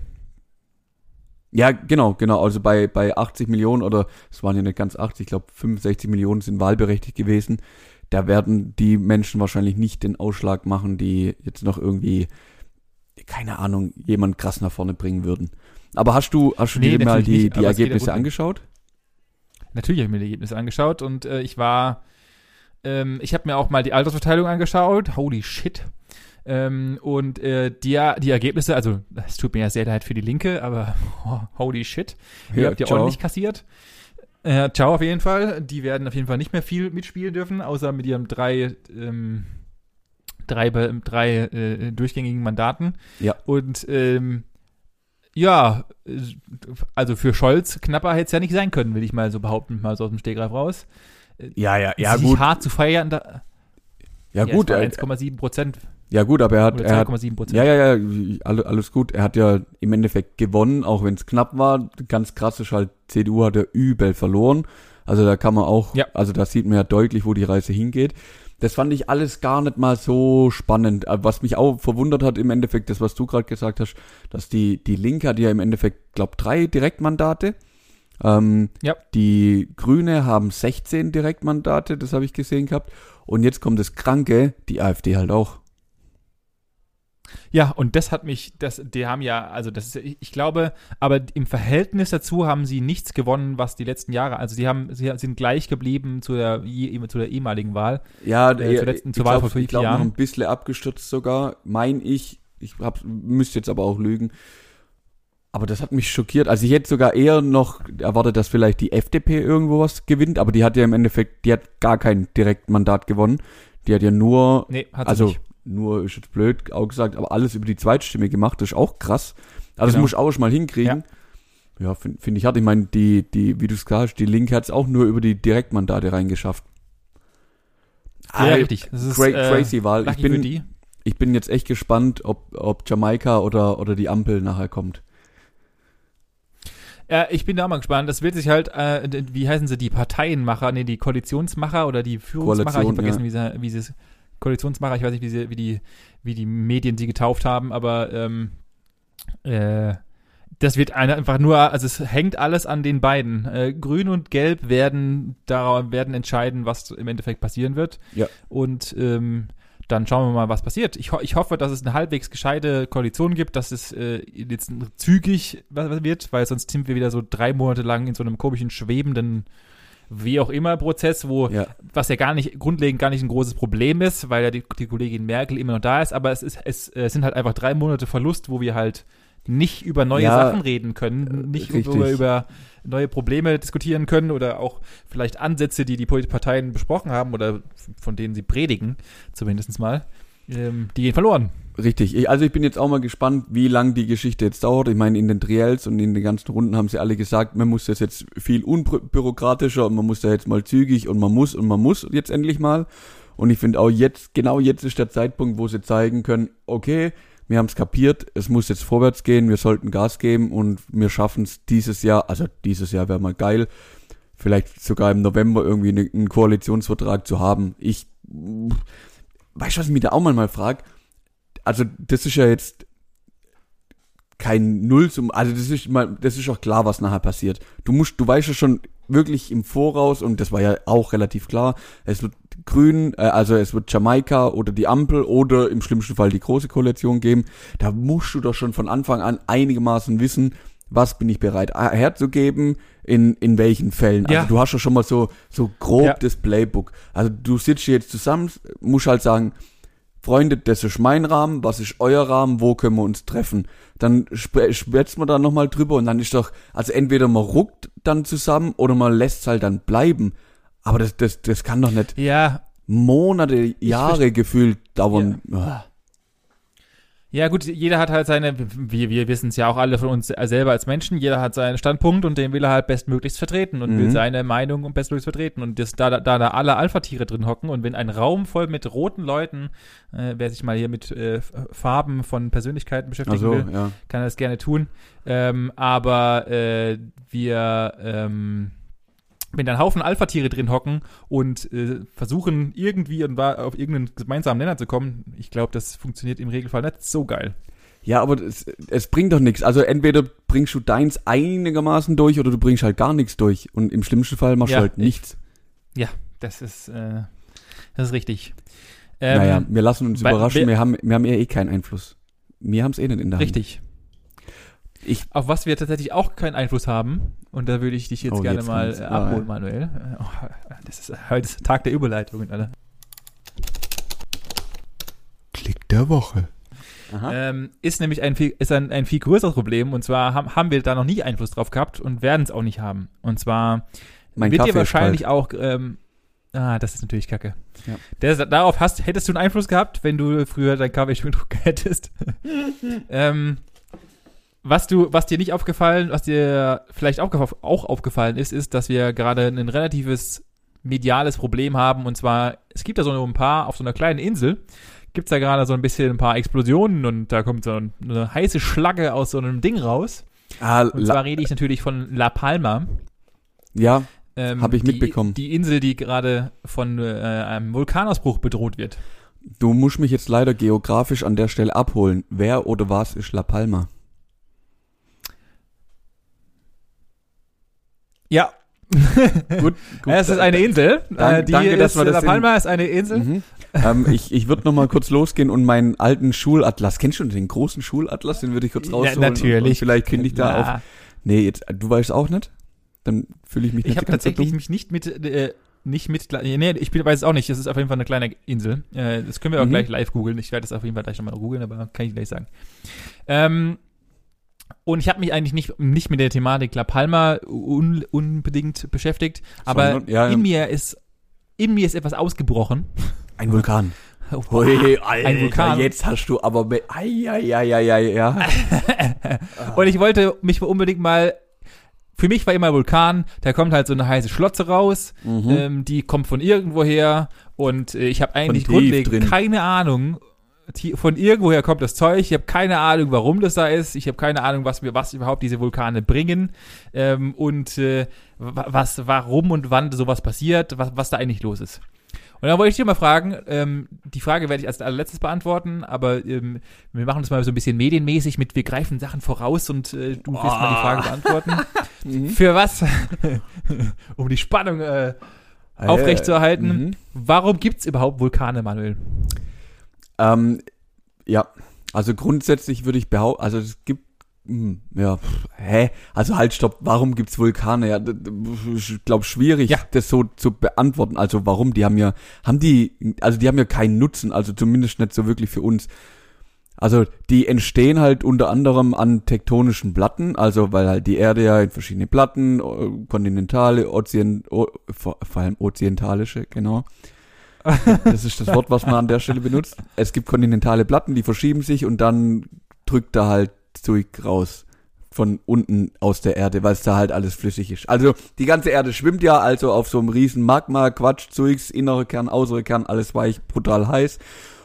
Ja, genau, genau. Also bei, bei 80 Millionen oder es waren ja nicht ganz 80, ich glaube 65 Millionen sind wahlberechtigt gewesen. Da werden die Menschen wahrscheinlich nicht den Ausschlag machen, die jetzt noch irgendwie, keine Ahnung, jemand krass nach vorne bringen würden. Aber hast du, hast du nee, dir mal die, nicht, die Ergebnisse angeschaut? Natürlich habe ich mir die Ergebnisse angeschaut und äh, ich war, ähm, ich habe mir auch mal die Altersverteilung angeschaut. Holy shit. Ähm, und äh, die, die Ergebnisse, also es tut mir ja sehr leid für die Linke, aber oh, *laughs* holy shit. Ihr ja, habt ja ordentlich kassiert. Äh, ciao auf jeden Fall. Die werden auf jeden Fall nicht mehr viel mitspielen dürfen, außer mit ihren drei, ähm, drei, drei äh, durchgängigen Mandaten. Ja. Und ähm, ja, also für Scholz knapper hätte es ja nicht sein können, will ich mal so behaupten, mal so aus dem Stegreif raus. Ja, ja, ja, Sich gut. hart zu feiern, da, ja, ja gut. 1,7 Prozent. Ja gut, aber er hat, er hat ja, ja, ja, alles gut. Er hat ja im Endeffekt gewonnen, auch wenn es knapp war. Ganz krass ist halt, CDU hat er übel verloren. Also da kann man auch, ja. also da sieht man ja deutlich, wo die Reise hingeht das fand ich alles gar nicht mal so spannend. Äh, was mich auch verwundert hat im Endeffekt, das, was du gerade gesagt hast, dass die, die Linke hat ja im Endeffekt, glaub, drei Direktmandate. Ähm, ja. Die Grüne haben 16 Direktmandate, das habe ich gesehen gehabt. Und jetzt kommt das Kranke, die AfD halt auch. Ja, und das hat mich, das, die haben ja, also das ist, ich glaube, aber im Verhältnis dazu haben sie nichts gewonnen, was die letzten Jahre, also sie haben, sie sind gleich geblieben zu der, zu der ehemaligen Wahl. Ja, äh, zur letzten, zur Wahl glaub, vor ich glaube noch ein bisschen abgestürzt sogar, mein ich, ich hab, müsste jetzt aber auch lügen. Aber das hat mich schockiert. Also ich hätte sogar eher noch erwartet, dass vielleicht die FDP irgendwo was gewinnt, aber die hat ja im Endeffekt, die hat gar kein Direktmandat gewonnen. Die hat ja nur, nee, hat also nicht nur ist jetzt blöd auch gesagt, aber alles über die Zweitstimme gemacht, das ist auch krass. Also genau. das muss ich auch schon mal hinkriegen. Ja, ja finde find ich hart. Ich meine, die, die, wie du es gesagt hast, die Linke hat es auch nur über die Direktmandate reingeschafft. Ja, ah, richtig. Das ist, äh, crazy Wahl. Ich bin, ich bin jetzt echt gespannt, ob, ob Jamaika oder, oder die Ampel nachher kommt. Ja, ich bin da mal gespannt. Das wird sich halt, äh, wie heißen sie, die Parteienmacher, nee, die Koalitionsmacher oder die Führungsmacher, ich habe vergessen, ja. wie, sie, wie sie Koalitionsmacher, ich weiß nicht, wie, sie, wie, die, wie die Medien sie getauft haben, aber ähm, äh, das wird einfach nur, also es hängt alles an den beiden. Äh, Grün und Gelb werden da werden entscheiden, was im Endeffekt passieren wird. Ja. Und ähm, dann schauen wir mal, was passiert. Ich, ho ich hoffe, dass es eine halbwegs gescheite Koalition gibt, dass es äh, jetzt zügig wird, weil sonst sind wir wieder so drei Monate lang in so einem komischen, schwebenden, wie auch immer Prozess, wo, ja. was ja gar nicht, grundlegend gar nicht ein großes Problem ist, weil ja die, die Kollegin Merkel immer noch da ist, aber es ist, es, es sind halt einfach drei Monate Verlust, wo wir halt nicht über neue ja, Sachen reden können, nicht über, über neue Probleme diskutieren können oder auch vielleicht Ansätze, die die Parteien besprochen haben oder von denen sie predigen, zumindest mal, ähm, die gehen verloren. Richtig. Ich, also ich bin jetzt auch mal gespannt, wie lang die Geschichte jetzt dauert. Ich meine, in den Triels und in den ganzen Runden haben sie alle gesagt, man muss das jetzt viel unbürokratischer und man muss da jetzt mal zügig und man muss und man muss jetzt endlich mal. Und ich finde auch jetzt, genau jetzt ist der Zeitpunkt, wo sie zeigen können, okay, wir haben es kapiert, es muss jetzt vorwärts gehen, wir sollten Gas geben und wir schaffen es dieses Jahr, also dieses Jahr wäre mal geil, vielleicht sogar im November irgendwie einen Koalitionsvertrag zu haben. Ich, weißt du, was ich mich da auch mal frage? Also, das ist ja jetzt kein Null zum, also das ist mal, das ist auch klar, was nachher passiert. Du musst, du weißt ja schon wirklich im Voraus und das war ja auch relativ klar, es wird Grün, äh, also es wird Jamaika oder die Ampel oder im schlimmsten Fall die große Koalition geben. Da musst du doch schon von Anfang an einigermaßen wissen, was bin ich bereit herzugeben, in, in welchen Fällen. Also ja. du hast ja schon mal so, so grob ja. das Playbook. Also du sitzt jetzt zusammen, musst halt sagen, Freunde, das ist mein Rahmen, was ist euer Rahmen, wo können wir uns treffen? Dann schwätzt man da nochmal drüber und dann ist doch, also entweder man ruckt dann zusammen oder man lässt es halt dann bleiben. Aber das, das, das kann doch nicht ja. Monate, Jahre gefühlt dauern. Ja. Ja, gut, jeder hat halt seine, wir, wir wissen es ja auch alle von uns selber als Menschen, jeder hat seinen Standpunkt und den will er halt bestmöglichst vertreten und mhm. will seine Meinung bestmöglichst vertreten. Und das, da, da, da alle Alpha-Tiere drin hocken und wenn ein Raum voll mit roten Leuten, äh, wer sich mal hier mit äh, Farben von Persönlichkeiten beschäftigen so, will, ja. kann das gerne tun. Ähm, aber äh, wir, ähm, wenn da ein Haufen Alpha-Tiere drin hocken und äh, versuchen irgendwie auf irgendeinen gemeinsamen Nenner zu kommen, ich glaube, das funktioniert im Regelfall nicht so geil. Ja, aber es, es bringt doch nichts. Also entweder bringst du deins einigermaßen durch oder du bringst halt gar nichts durch. Und im schlimmsten Fall machst ja, du halt nichts. Ich, ja, das ist, äh, das ist richtig. Ähm, naja, wir lassen uns überraschen. Wir, wir, haben, wir haben ja eh keinen Einfluss. Wir haben es eh nicht in der Hand. Richtig. Ich, auf was wir tatsächlich auch keinen Einfluss haben, und da würde ich dich jetzt oh, gerne jetzt mal äh, abholen, ah, Manuel. Oh, das ist heute ist Tag der Überleitung, alle. Klick der Woche. Ähm, ist nämlich ein viel, ist ein, ein viel größeres Problem und zwar haben, haben wir da noch nie Einfluss drauf gehabt und werden es auch nicht haben. Und zwar mein wird Kaffee dir wahrscheinlich auch, ähm, ah, das ist natürlich kacke. Ja. Der, darauf hast, hättest du einen Einfluss gehabt, wenn du früher deinen Kaffee schon *laughs* hättest. *laughs* ähm, was du, was dir nicht aufgefallen, was dir vielleicht auch, auch aufgefallen ist, ist, dass wir gerade ein relatives mediales Problem haben. Und zwar, es gibt da so ein paar, auf so einer kleinen Insel, gibt es da gerade so ein bisschen ein paar Explosionen und da kommt so eine heiße Schlagge aus so einem Ding raus. Ah, und zwar rede ich natürlich von La Palma. Ja, ähm, habe ich mitbekommen. Die, die Insel, die gerade von äh, einem Vulkanausbruch bedroht wird. Du musst mich jetzt leider geografisch an der Stelle abholen. Wer oder was ist La Palma? Ja. *laughs* gut, gut. Es ist eine Insel. Dank, äh, die danke, ist, La Palma ist eine Insel. Mhm. ähm, ich ich würde noch mal kurz losgehen und meinen alten Schulatlas, kennst du den großen Schulatlas? Den würde ich kurz rausholen. Ja, natürlich. Und, und vielleicht finde ich da Na. auf. Nee, jetzt, du weißt auch nicht? Dann fühle ich mich nicht Ich habe tatsächlich mich nicht mit, äh, nicht mit, nee, ich weiß es auch nicht. Es ist auf jeden Fall eine kleine Insel. Äh, das können wir auch mhm. gleich live googeln. Ich werde das auf jeden Fall gleich nochmal googeln, aber kann ich gleich sagen. Ähm, und ich habe mich eigentlich nicht, nicht mit der Thematik La Palma un, unbedingt beschäftigt, aber Sondern, ja, in mir ist in mir ist etwas ausgebrochen. Ein Vulkan. Oh, Ui, Alter, ein Vulkan. Jetzt hast du aber ai, ai, ai, ai, ai, ja. *laughs* Und ich wollte mich unbedingt mal für mich war immer Vulkan, da kommt halt so eine heiße Schlotze raus, mhm. ähm, die kommt von irgendwoher und äh, ich habe eigentlich grundlegend keine Ahnung, von irgendwoher kommt das Zeug. Ich habe keine Ahnung, warum das da ist. Ich habe keine Ahnung, was mir was überhaupt diese Vulkane bringen ähm, und äh, was, warum und wann sowas passiert, was, was da eigentlich los ist. Und dann wollte ich dir mal fragen, ähm, die Frage werde ich als allerletztes beantworten, aber ähm, wir machen das mal so ein bisschen medienmäßig mit, wir greifen Sachen voraus und äh, du wirst oh. mal die Frage beantworten. *laughs* Mhm. Für was? *laughs* um die Spannung äh, aufrechtzuerhalten. Mhm. Warum gibt es überhaupt Vulkane, Manuel? Ähm, ja, also grundsätzlich würde ich behaupten, also es gibt hm, ja, hä? Also halt, stopp, warum gibt's Vulkane? Ja, ich glaube schwierig, ja. das so zu beantworten. Also warum? Die haben ja, haben die, also die haben ja keinen Nutzen, also zumindest nicht so wirklich für uns. Also die entstehen halt unter anderem an tektonischen Platten, also weil halt die Erde ja in verschiedene Platten, kontinentale, Ozean, vor, vor allem ozeantalische, genau. Das ist das Wort, was man an der Stelle benutzt. Es gibt kontinentale Platten, die verschieben sich und dann drückt da halt Zeug raus von unten aus der Erde, weil es da halt alles flüssig ist. Also die ganze Erde schwimmt ja also auf so einem riesen Magma, Quatsch, Zeugs, innere Kern, äußere Kern, alles weich, brutal heiß.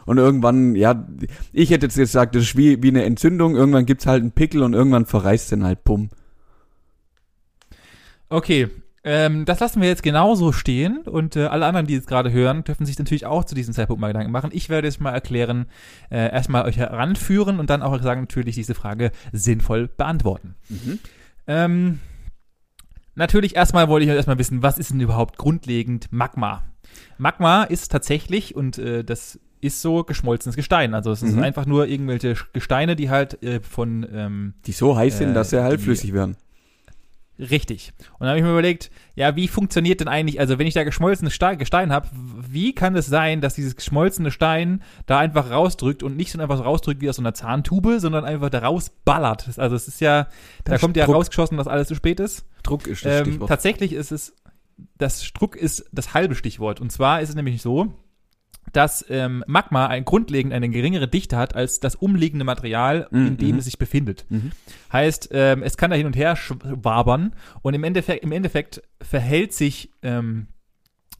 Und irgendwann, ja, ich hätte jetzt gesagt, das ist wie, wie eine Entzündung, irgendwann gibt's halt einen Pickel und irgendwann verreißt den halt, bumm. Okay, ähm, das lassen wir jetzt genauso stehen und äh, alle anderen, die jetzt gerade hören, dürfen sich natürlich auch zu diesem Zeitpunkt mal Gedanken machen. Ich werde jetzt mal erklären, äh, erstmal euch heranführen und dann auch sagen, natürlich diese Frage sinnvoll beantworten. Mhm. Ähm, natürlich erstmal wollte ich erstmal wissen, was ist denn überhaupt grundlegend Magma? Magma ist tatsächlich, und äh, das ist so geschmolzenes Gestein. Also es mhm. sind einfach nur irgendwelche Gesteine, die halt äh, von ähm, die so heiß sind, dass sie halt flüssig werden. Richtig. Und dann habe ich mir überlegt, ja, wie funktioniert denn eigentlich, also wenn ich da geschmolzenes Gestein habe, wie kann es sein, dass dieses geschmolzene Stein da einfach rausdrückt und nicht so einfach so rausdrückt wie aus so einer Zahntube, sondern einfach da rausballert. Also es ist ja, da das kommt ja Druck. rausgeschossen, dass alles zu spät ist. Druck ist das ähm, Stichwort. Tatsächlich ist es, das Druck ist das halbe Stichwort. Und zwar ist es nämlich so, dass ähm, Magma ein, grundlegend eine geringere Dichte hat als das umliegende Material, mhm. in dem es sich befindet. Mhm. Heißt, ähm, es kann da hin und her wabern und im Endeffekt, im Endeffekt verhält sich ähm,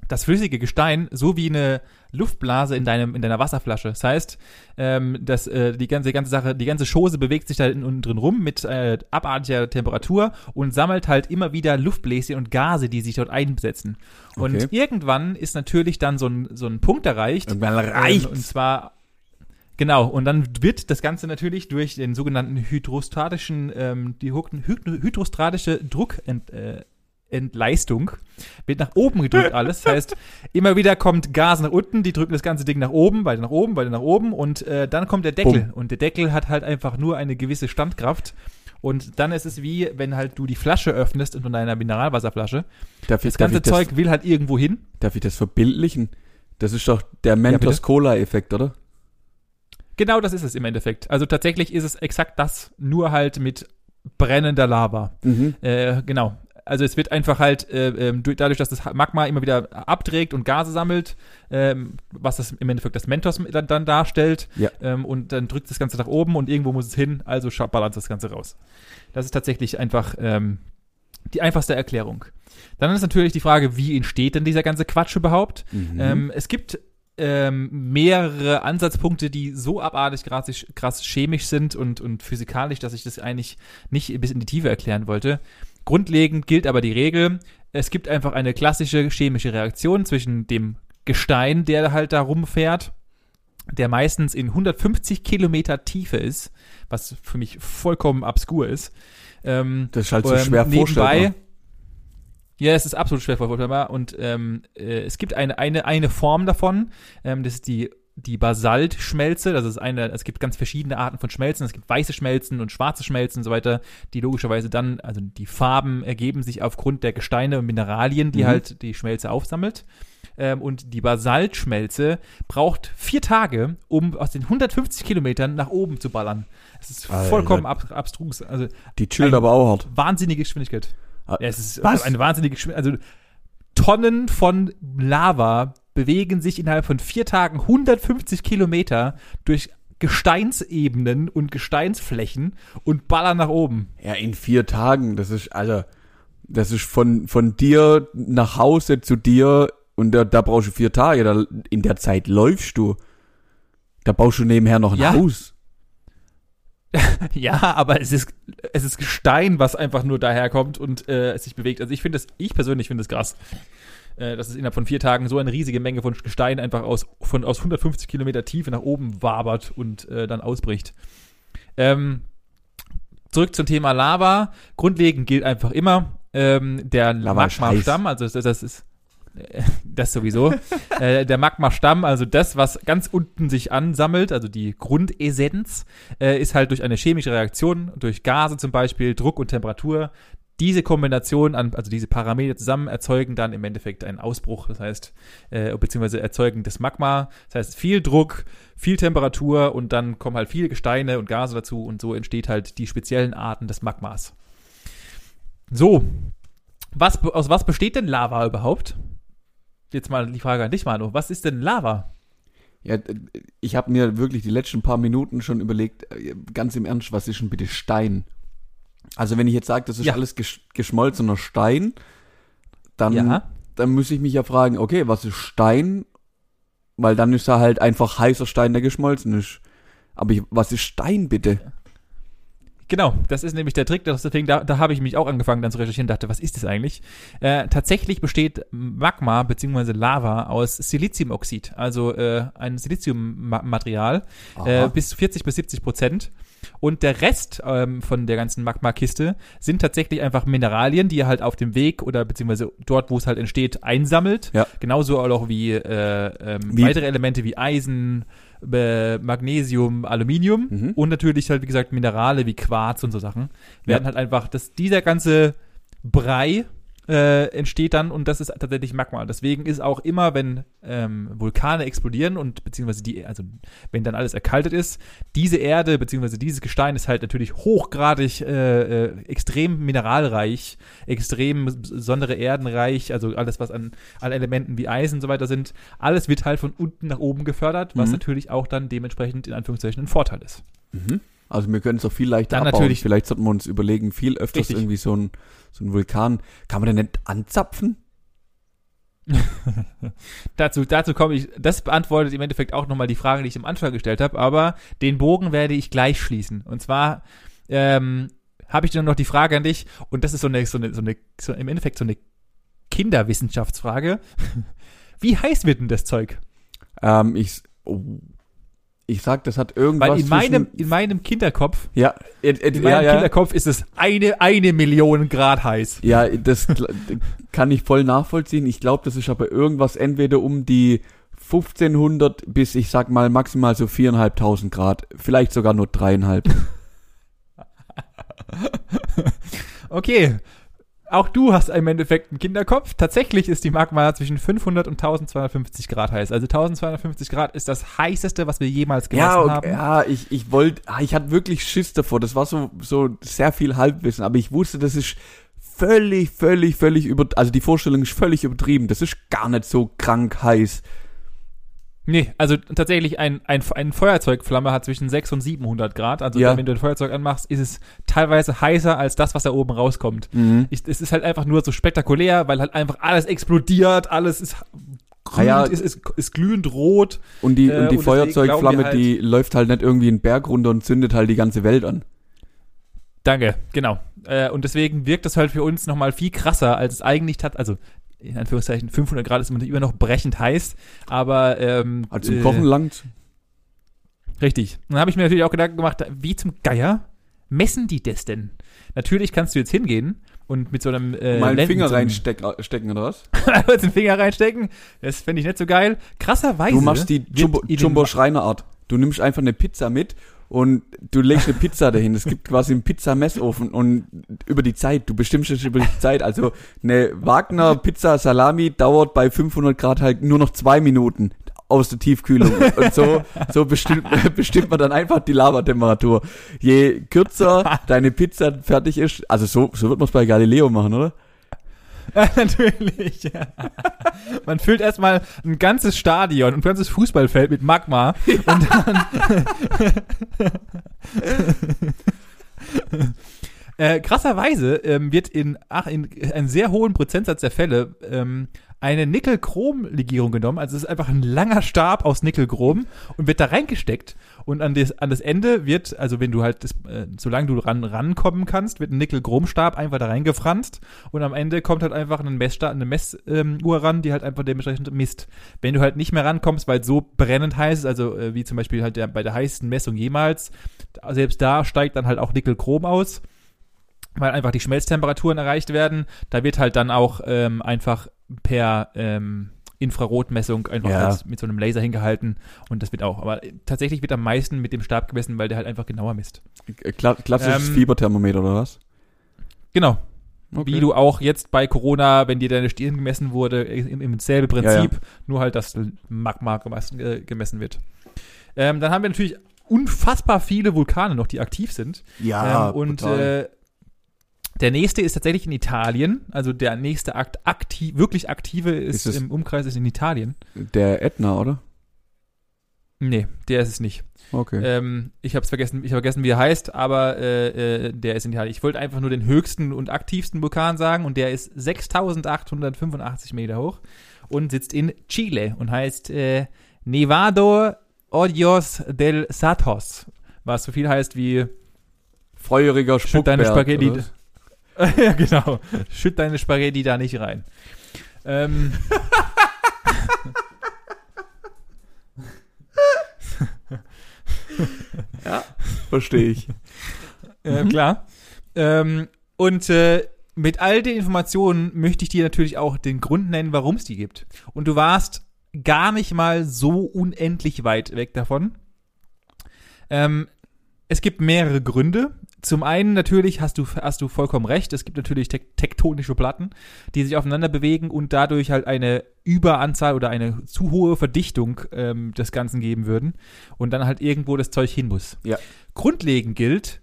das flüssige Gestein so wie eine Luftblase in deinem in deiner Wasserflasche. Das heißt, ähm, dass äh, die ganze ganze Sache, die ganze Chose bewegt sich da unten drin rum mit äh, abartiger Temperatur und sammelt halt immer wieder Luftbläschen und Gase, die sich dort einsetzen. Und okay. irgendwann ist natürlich dann so ein so ein Punkt erreicht. Irgendwann reicht. Ähm, und zwar Genau, und dann wird das Ganze natürlich durch den sogenannten hydrostatischen, ähm, die hydrostatische Druck ent, äh, Entleistung wird nach oben gedrückt *laughs* alles. Das heißt, immer wieder kommt Gas nach unten, die drücken das ganze Ding nach oben, weiter nach oben, weiter nach oben und äh, dann kommt der Deckel. Bumm. Und der Deckel hat halt einfach nur eine gewisse Standkraft. Und dann ist es wie, wenn halt du die Flasche öffnest von deiner Mineralwasserflasche. Darf das ganze Zeug das, will halt irgendwo hin. Darf ich das verbildlichen? Das ist doch der Mentos-Cola-Effekt, oder? Genau das ist es im Endeffekt. Also tatsächlich ist es exakt das, nur halt mit brennender Lava. Mhm. Äh, genau. Also es wird einfach halt äh, ähm, dadurch, dass das Magma immer wieder abträgt und Gase sammelt, ähm, was das im Endeffekt das Mentos dann, dann darstellt. Ja. Ähm, und dann drückt das Ganze nach oben und irgendwo muss es hin, also balanciert das Ganze raus. Das ist tatsächlich einfach ähm, die einfachste Erklärung. Dann ist natürlich die Frage, wie entsteht denn dieser ganze Quatsch überhaupt? Mhm. Ähm, es gibt ähm, mehrere Ansatzpunkte, die so abartig krass, krass chemisch sind und, und physikalisch, dass ich das eigentlich nicht bis in die Tiefe erklären wollte. Grundlegend gilt aber die Regel, es gibt einfach eine klassische chemische Reaktion zwischen dem Gestein, der halt da rumfährt, der meistens in 150 Kilometer Tiefe ist, was für mich vollkommen obskur ist. Ähm, das ist halt so ähm, schwer vorstellbar. Ja, es ist absolut schwer vorstellbar und ähm, äh, es gibt eine, eine, eine Form davon, ähm, das ist die die Basaltschmelze, das ist eine, es gibt ganz verschiedene Arten von Schmelzen, es gibt weiße Schmelzen und schwarze Schmelzen und so weiter, die logischerweise dann, also die Farben ergeben sich aufgrund der Gesteine und Mineralien, die mhm. halt die Schmelze aufsammelt. Ähm, und die Basaltschmelze braucht vier Tage, um aus den 150 Kilometern nach oben zu ballern. Das ist Alter. vollkommen ab, abstrus. Also die chillt aber auch hart. Wahnsinnige Geschwindigkeit. Ah, ja, es ist Was? eine wahnsinnige Geschwindigkeit. Also Tonnen von Lava bewegen sich innerhalb von vier Tagen 150 Kilometer durch Gesteinsebenen und Gesteinsflächen und ballern nach oben. Ja, in vier Tagen, das ist, also, das ist von, von dir nach Hause zu dir und da, da brauchst du vier Tage, da, in der Zeit läufst du. Da baust du nebenher noch ein Ja. Haus. *laughs* Ja, aber es ist, es ist Gestein, was einfach nur daherkommt und äh, es sich bewegt. Also ich finde das, ich persönlich finde es krass, dass es innerhalb von vier Tagen so eine riesige Menge von Gestein einfach aus, von, aus 150 Kilometer Tiefe nach oben wabert und äh, dann ausbricht. Ähm, zurück zum Thema Lava. Grundlegend gilt einfach immer, ähm, der Magma-Stamm, also das, das ist äh, *laughs* das sowieso. äh, der Magma-Stamm, also das, was ganz unten sich ansammelt, also die Grundessenz, äh, ist halt durch eine chemische Reaktion, durch Gase zum Beispiel, Druck und Temperatur. Diese Kombination an, also diese Parameter zusammen erzeugen dann im Endeffekt einen Ausbruch, das heißt, äh, beziehungsweise erzeugen das Magma, das heißt viel Druck, viel Temperatur und dann kommen halt viele Gesteine und Gase dazu und so entsteht halt die speziellen Arten des Magmas. So, was, aus was besteht denn Lava überhaupt? Jetzt mal die Frage an dich, Manu. Was ist denn Lava? Ja, ich habe mir wirklich die letzten paar Minuten schon überlegt, äh, ganz im Ernst, was ist denn bitte Stein? Also wenn ich jetzt sage, das ist Ja. alles gesch geschmolzener Stein, dann, Ja. dann muss ich mich ja fragen, okay, was ist Stein? Weil dann ist da halt einfach heißer Stein, der geschmolzen ist. Aber ich, was ist Stein bitte? Genau, das ist nämlich der Trick. Deswegen, da, da habe ich mich auch angefangen dann zu recherchieren und dachte, was ist das eigentlich? Äh, tatsächlich besteht Magma bzw. Lava aus Siliziumoxid, also äh, ein Siliziummaterial, äh, bis 40 bis 70 Prozent. Und der Rest ähm, von der ganzen Magma-Kiste sind tatsächlich einfach Mineralien, die ihr halt auf dem Weg oder beziehungsweise dort, wo es halt entsteht, einsammelt. Ja. Genauso auch wie, äh, ähm, Wie- weitere Elemente wie Eisen, äh, Magnesium, Aluminium Mhm. und natürlich halt, wie gesagt, Minerale wie Quarz und so Sachen. Werden halt einfach, dass dieser ganze Brei äh, entsteht dann und das ist tatsächlich Magma. Deswegen ist auch immer, wenn ähm, Vulkane explodieren und beziehungsweise die, also wenn dann alles erkaltet ist, diese Erde beziehungsweise dieses Gestein ist halt natürlich hochgradig äh, äh, extrem mineralreich, extrem besondere Erdenreich, also alles, was an, an Elementen wie Eisen und so weiter sind, alles wird halt von unten nach oben gefördert, was Mhm. natürlich auch dann dementsprechend in Anführungszeichen ein Vorteil ist. Mhm. Also wir können es doch viel leichter Dann abbauen. natürlich- Vielleicht sollten wir uns überlegen, viel öfters Richtig. irgendwie so ein, so ein Vulkan. Kann man den nicht anzapfen? *laughs* Dazu, dazu komme ich, das beantwortet im Endeffekt auch nochmal die Frage, die ich am Anfang gestellt habe, aber den Bogen werde ich gleich schließen. Und zwar ähm, habe ich dann noch die Frage an dich, und das ist so eine, so eine, so eine so im Endeffekt so eine Kinderwissenschaftsfrage. *laughs* Wie heiß wird denn das Zeug? Ähm, ich, oh, ich sag, das hat irgendwas Weil in meinem, in meinem Kinderkopf, ja, äh, in ja, meinem ja, Kinderkopf ist es eine, eine Million Grad heiß. ja, das kann ich voll nachvollziehen. Ich glaube, das ist aber irgendwas entweder um die 1500 bis ich sag mal maximal so 4.500 Grad, vielleicht sogar nur dreieinhalb. *laughs* Okay. Auch du hast im Endeffekt einen Kinderkopf. Tatsächlich ist die Magma zwischen 500 und 1250 Grad heiß. Also 1250 Grad ist das heißeste, was wir jemals gemessen ja, okay, haben. ja, ich, ich wollte, ah, ich hatte wirklich Schiss davor. Das war so, so sehr viel Halbwissen, aber ich wusste, das ist völlig, völlig, völlig über, also die Vorstellung ist völlig übertrieben. Das ist gar nicht so krank heiß. Nee, also tatsächlich ein, ein, ein Feuerzeugflamme hat zwischen 600 und 700 Grad. Also Ja. wenn du ein Feuerzeug anmachst, ist es teilweise heißer als das, was da oben rauskommt. Mhm. Ich, es ist halt einfach nur so spektakulär, weil halt einfach alles explodiert, alles ist Ah ja. glühend, ist, ist, ist glühend rot. Und die, Äh, und die und Feuerzeugflamme, halt- die läuft halt nicht irgendwie einen Berg runter und zündet halt die ganze Welt an. Danke, genau. Äh, und deswegen wirkt das halt für uns nochmal viel krasser, als es eigentlich hat. Also, in Anführungszeichen, 500 Grad ist immer noch brechend heiß, aber ähm, Also zum äh, Kochen langt. Richtig. Dann habe ich mir natürlich auch Gedanken gemacht, wie zum Geier messen die das denn? Natürlich kannst du jetzt hingehen und mit so einem äh, Mal einen Lenden- Finger reinstecken oder was? *laughs* Kurz den Finger reinstecken. Das fände ich nicht so geil. Krasserweise. Du machst die Jumbo, Jumbo Schreinerart. Du nimmst einfach eine Pizza mit und du legst eine Pizza dahin. Es gibt quasi einen Pizzamessofen und über die Zeit, du bestimmst es über die Zeit. Also eine Wagner Pizza Salami dauert bei 500 Grad halt nur noch zwei Minuten aus der Tiefkühlung. Und so, so bestimmt, *laughs* bestimmt man dann einfach die Lavatemperatur. Je kürzer deine Pizza fertig ist, also so, so wird man es bei Galileo machen, oder? *laughs* Natürlich. Ja. *laughs* Man füllt erstmal ein ganzes Stadion, ein ganzes Fußballfeld mit Magma *laughs* und dann. Äh, krasserweise ähm, wird in, ach, in einem sehr hohen Prozentsatz der Fälle ähm, eine Nickel-Chrom-Legierung genommen. Also es ist einfach ein langer Stab aus Nickel-Chrom und wird da reingesteckt. Und an das, an das Ende wird, also wenn du halt, das, äh, solange du ran, rankommen kannst, wird ein Nickel-Chrom-Stab einfach da reingefranst. Und am Ende kommt halt einfach ein Messstab, eine Messuhr ähm, ran, die halt einfach dementsprechend misst. Wenn du halt nicht mehr rankommst, weil es so brennend heiß ist, also äh, wie zum Beispiel halt der, bei der heißesten Messung jemals, selbst da steigt dann halt auch Nickel-Chrom aus weil einfach die Schmelztemperaturen erreicht werden. Da wird halt dann auch ähm, einfach per ähm, Infrarotmessung einfach Ja. als, mit so einem Laser hingehalten und das wird auch. Aber tatsächlich wird am meisten mit dem Stab gemessen, weil der halt einfach genauer misst. Kla klassisches Ähm, Fieberthermometer oder was? Genau. Okay. Wie du auch jetzt bei Corona, wenn dir deine Stirn gemessen wurde, im, im selben Prinzip, Ja, nur halt, dass Magma gemessen, äh, gemessen wird. Ähm, dann haben wir natürlich unfassbar viele Vulkane noch, die aktiv sind. Ja, ähm, und äh, der nächste ist tatsächlich in Italien. Also der nächste Akt aktiv, wirklich aktive ist, Ist im Umkreis ist in Italien. der Ätna, oder? Nee, der ist es nicht. Okay. Ähm, ich habe vergessen, ich habe vergessen, wie er heißt, aber äh, äh, der ist in Italien. Ich wollte einfach nur den höchsten und aktivsten Vulkan sagen und der ist 6.885 Meter hoch und sitzt in Chile und heißt äh, Nevado Odios del Satos, was so viel heißt wie Feuriger Schütt deine Spaghetti. oder? *laughs* ja, genau. Schütt deine Spaghetti da nicht rein. Ähm, *laughs* Verstehe ich. äh, klar. Ähm, und äh, mit all den Informationen möchte ich dir natürlich auch den Grund nennen, warum es die gibt. Und du warst gar nicht mal so unendlich weit weg davon. Ähm, es gibt mehrere Gründe. Zum einen natürlich hast du, hast du vollkommen recht. Es gibt natürlich tek tektonische Platten, die sich aufeinander bewegen und dadurch halt eine Überanzahl oder eine zu hohe Verdichtung ähm, des Ganzen geben würden und dann halt irgendwo das Zeug hin muss. Ja. Grundlegend gilt,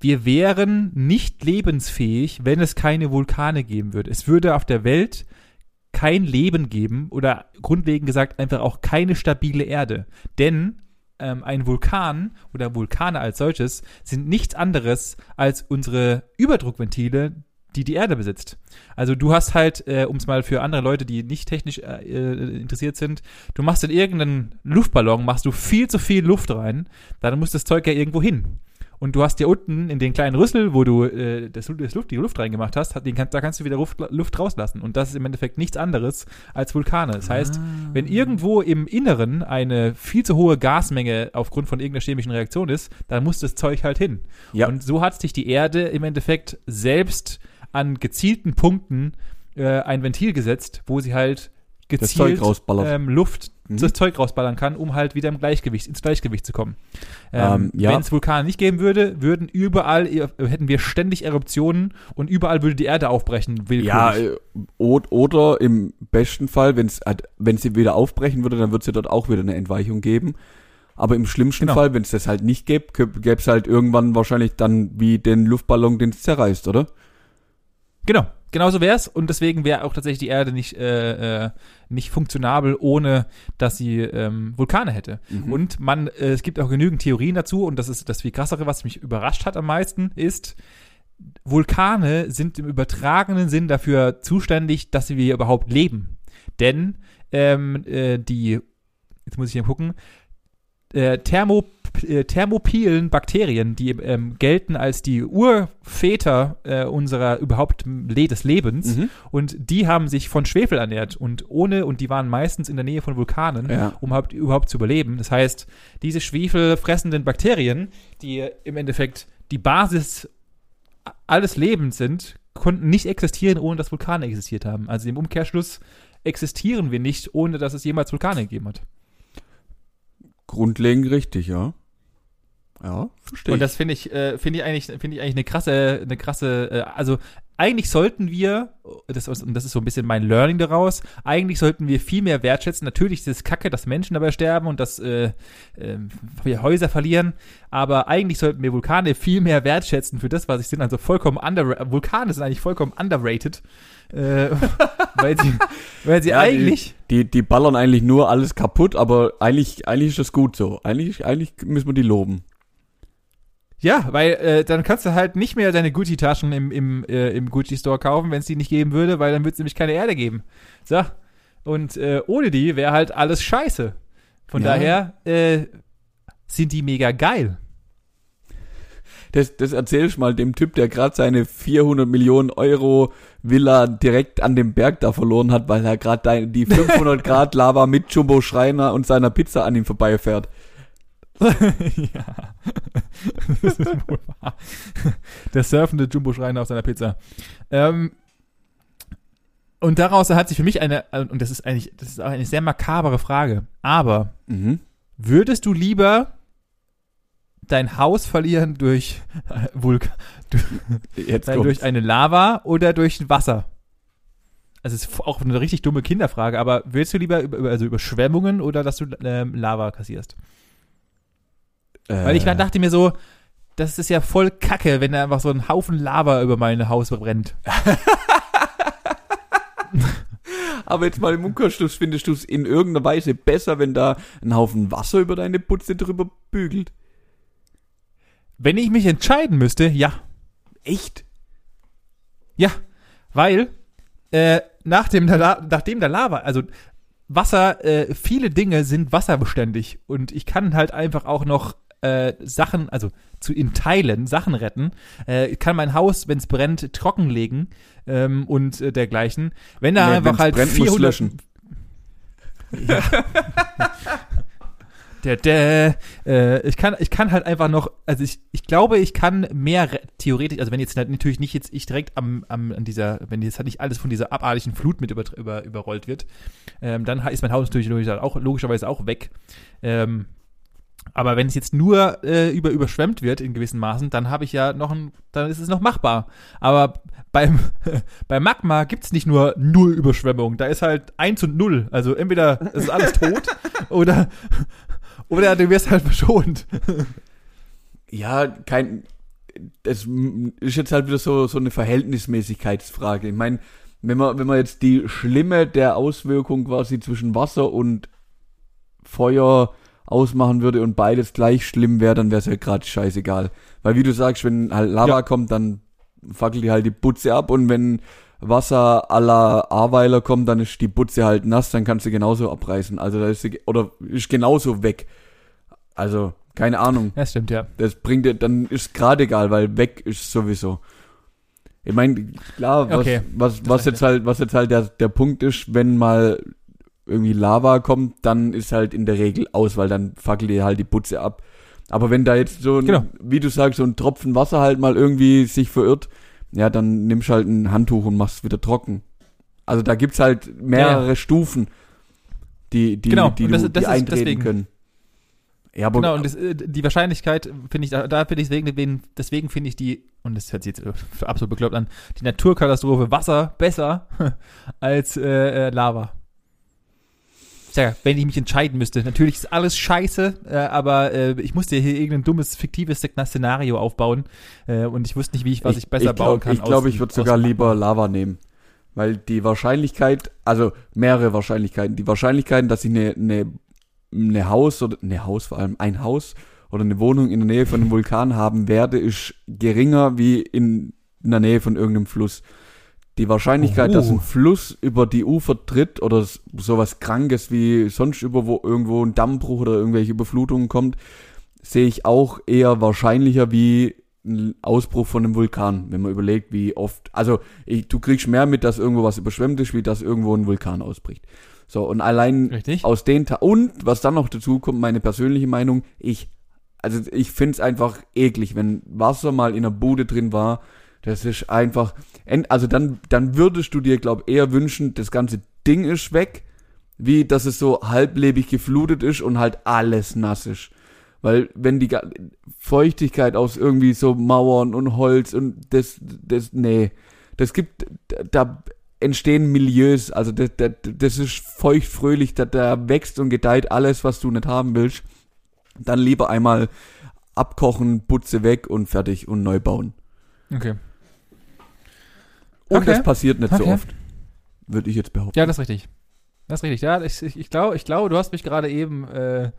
wir wären nicht lebensfähig, wenn es keine Vulkane geben würde. Es würde auf der Welt kein Leben geben oder grundlegend gesagt einfach auch keine stabile Erde. Denn ähm, ein Vulkan oder Vulkane als solches sind nichts anderes als unsere Überdruckventile, die die Erde besitzt. Also du hast halt, äh, um es mal für andere Leute, die nicht technisch äh, äh, interessiert sind, du machst in irgendeinen Luftballon, machst du viel zu viel Luft rein, dann muss das Zeug ja irgendwo hin. Und du hast ja unten in den kleinen Rüssel, wo du äh, das, das Luft, die Luft reingemacht hast, hat, den da kannst du wieder Luft, Luft rauslassen. Und das ist im Endeffekt nichts anderes als Vulkane. Das heißt, wenn irgendwo im Inneren eine viel zu hohe Gasmenge aufgrund von irgendeiner chemischen Reaktion ist, dann muss das Zeug halt hin. Ja. Und so hat sich die Erde im Endeffekt selbst an gezielten Punkten äh, ein Ventil gesetzt, wo sie halt gezielt ähm, Luft, Mhm. das Zeug rausballern kann, um halt wieder im Gleichgewicht, ins Gleichgewicht zu kommen. Ähm, Ähm, ja. Wenn es Vulkane nicht geben würde, würden überall, hätten wir ständig Eruptionen und überall würde die Erde aufbrechen, willkürlich. Ja, äh, od- oder im besten Fall, wenn sie wieder aufbrechen würde, dann wird es ja dort auch wieder eine Entweichung geben. Aber im schlimmsten Genau. Fall, wenn es das halt nicht gäbe, gäbe es halt irgendwann wahrscheinlich dann wie den Luftballon, den es zerreißt, oder? Genau, genauso wäre es und deswegen wäre auch tatsächlich die Erde nicht, äh, äh, nicht funktionabel, ohne dass sie ähm, Vulkane hätte. Mhm. Und man, äh, es gibt auch genügend Theorien dazu und das ist das viel krassere, was mich überrascht hat am meisten, ist, Vulkane sind im übertragenen Sinn dafür zuständig, dass wir überhaupt leben. Denn ähm, äh, die, jetzt muss ich hier gucken, äh, Thermo, äh, thermopilen Bakterien, die ähm, gelten als die Urväter äh, unserer überhaupt Le des Lebens Mhm. und die haben sich von Schwefel ernährt und ohne und die waren meistens in der Nähe von Vulkanen, Ja. um überhaupt, überhaupt zu überleben. Das heißt, diese schwefelfressenden Bakterien, die im Endeffekt die Basis alles Lebens sind, konnten nicht existieren, ohne dass Vulkane existiert haben. Also im Umkehrschluss existieren wir nicht, ohne dass es jemals Vulkane gegeben hat. Grundlegend richtig, ja. Ja, verstehe Und das finde ich, äh, finde ich eigentlich, finde ich eigentlich eine krasse, eine krasse, äh, also eigentlich sollten wir, das, und das ist so ein bisschen mein Learning daraus, eigentlich sollten wir viel mehr wertschätzen. Natürlich ist es kacke, dass Menschen dabei sterben und dass äh, äh, wir Häuser verlieren, aber eigentlich sollten wir Vulkane viel mehr wertschätzen für das, was sie sind. Also vollkommen under, Vulkane sind eigentlich vollkommen underrated, äh, *laughs* weil sie, weil sie Ja, die- eigentlich Die, die ballern eigentlich nur alles kaputt, aber eigentlich, eigentlich ist das gut so. Eigentlich, eigentlich müssen wir die loben. Ja, weil äh, dann kannst du halt nicht mehr deine Gucci-Taschen im, im, äh, im Gucci-Store kaufen, wenn es die nicht geben würde, weil dann würde es nämlich keine Erde geben. So. Und äh, ohne die wäre halt alles scheiße. Von Ja. daher äh, sind die mega geil. Das, das erzählst mal dem Typ, der gerade seine 400 Millionen Euro Villa direkt an dem Berg da verloren hat, weil er gerade die *laughs* 500 Grad Lava mit Jumbo Schreiner und seiner Pizza an ihm vorbeifährt. Ja. *laughs* das ist wohl wahr. Der surfende Jumbo-Schreiner auf seiner Pizza. Ähm, und daraus hat sich für mich eine, und das ist eigentlich, das ist auch eine sehr makabere Frage, aber Mhm. würdest du lieber dein Haus verlieren durch Vulkan, Nein, kommt's. durch eine Lava oder durch Wasser? Also es ist auch eine richtig dumme Kinderfrage, aber willst du lieber über- also Überschwemmungen oder dass du ähm, Lava kassierst? Weil ich Äh, dachte mir so, das ist ja voll kacke, wenn da einfach so ein Haufen Lava über mein Haus brennt. *laughs* Aber jetzt mal im Umkehrschluss, findest du es in irgendeiner Weise besser, wenn da ein Haufen Wasser über deine Putze drüber bügelt? Wenn ich mich entscheiden müsste, ja. Echt? Ja, weil äh, nach dem, nachdem der Lava, also Wasser, äh, viele Dinge sind wasserbeständig und ich kann halt einfach auch noch äh, Sachen, also zu in Teilen Sachen retten. Äh, ich kann mein Haus, wenn es brennt, trockenlegen ähm, und äh, dergleichen. Wenn da Nee, einfach halt brennt, musst du 400 löschen. *laughs* Der, der, äh, ich kann, ich kann halt einfach noch, also ich, ich glaube, ich kann mehr re- theoretisch, also wenn jetzt halt natürlich nicht jetzt ich direkt am, am an dieser, wenn jetzt halt nicht alles von dieser abartigen Flut mit über, über, überrollt wird, ähm, dann ist mein Haus natürlich logisch- auch logischerweise auch weg. Ähm, aber wenn es jetzt nur äh, über überschwemmt wird in gewissen Maßen, dann habe ich ja noch ein, dann ist es noch machbar. Aber beim, *laughs* beim Magma gibt's nicht nur null Überschwemmung, da ist halt eins und null. Also entweder es ist alles *laughs* tot oder, oder du wirst halt verschont. Ja, kein. Das ist jetzt halt wieder so, so eine Verhältnismäßigkeitsfrage. Ich meine, wenn man, wenn man jetzt die Schlimme der Auswirkung quasi zwischen Wasser und Feuer ausmachen würde und beides gleich schlimm wäre, dann wäre es ja gerade scheißegal. Weil wie du sagst, wenn halt Lava Ja. kommt, dann fackelt die halt die Butze ab und wenn Wasser la Aweiler kommt, dann ist die Butze halt nass, dann kannst du genauso abreißen. Also da ist sie, oder ist genauso weg. Also, keine Ahnung. Ja, stimmt, ja. Das bringt dir, dann ist gerade egal, weil weg ist sowieso. Ich meine, klar, was, Okay, was, das was jetzt halt, was jetzt halt der, der Punkt ist, wenn mal irgendwie Lava kommt, dann ist halt in der Regel aus, weil dann fackelt dir halt die Putze ab. Aber wenn da jetzt so ein, Genau. wie du sagst, so ein Tropfen Wasser halt mal irgendwie sich verirrt, ja, dann nimmst halt ein Handtuch und machst es wieder trocken. Also da gibt's halt mehrere Ja, Stufen, die, die, Genau, die, du, das- das die eintreten deswegen. können. Ja, aber Genau, und das, äh, die Wahrscheinlichkeit finde ich, da, da finde ich deswegen, deswegen, finde ich die, und das hört sich jetzt absolut bekloppt an, die Naturkatastrophe Wasser besser *laughs* als äh, äh, Lava. Ich ja, wenn ich mich entscheiden müsste, natürlich ist alles scheiße, äh, aber äh, ich musste hier irgendein dummes, fiktives Szenario aufbauen äh, und ich wusste nicht, wie ich, was ich, besser ich bauen glaub, kann. Ich glaube, ich würde sogar lieber Lava nehmen. Weil die Wahrscheinlichkeit, also mehrere Wahrscheinlichkeiten, die Wahrscheinlichkeiten, dass ich eine, eine, eine Haus oder eine Haus vor allem, ein Haus oder eine Wohnung in der Nähe von einem Vulkan haben werde, ist geringer wie in, in der Nähe von irgendeinem Fluss. Die Wahrscheinlichkeit, Oh. dass ein Fluss über die Ufer tritt oder sowas Krankes wie sonst über wo irgendwo ein Dammbruch oder irgendwelche Überflutungen kommt, sehe ich auch eher wahrscheinlicher wie ein Ausbruch von einem Vulkan, wenn man überlegt, wie oft, also ich, du kriegst mehr mit, dass irgendwo was überschwemmt ist, wie dass irgendwo ein Vulkan ausbricht. So, und allein Richtig? aus den, Ta und was dann noch dazu kommt, meine persönliche Meinung, ich, also ich find's einfach eklig, wenn Wasser mal in der Bude drin war, das ist einfach, also dann, dann würdest du dir, glaub, eher wünschen, das ganze Ding ist weg, wie dass es so halblebig geflutet ist und halt alles nass ist. Weil wenn die Feuchtigkeit aus irgendwie so Mauern und Holz und das, das, nee, das gibt, da entstehen Milieus, also das, das, das ist feucht fröhlich, da, da wächst und gedeiht alles, was du nicht haben willst. Dann lieber einmal abkochen, Putze weg und fertig und neu bauen. Okay. Und Okay. das passiert nicht so Okay. oft, würde ich jetzt behaupten. Ja, das ist richtig. Das ist richtig, ja. Ich, ich, ich glaube, ich glaub, du hast mich gerade eben äh,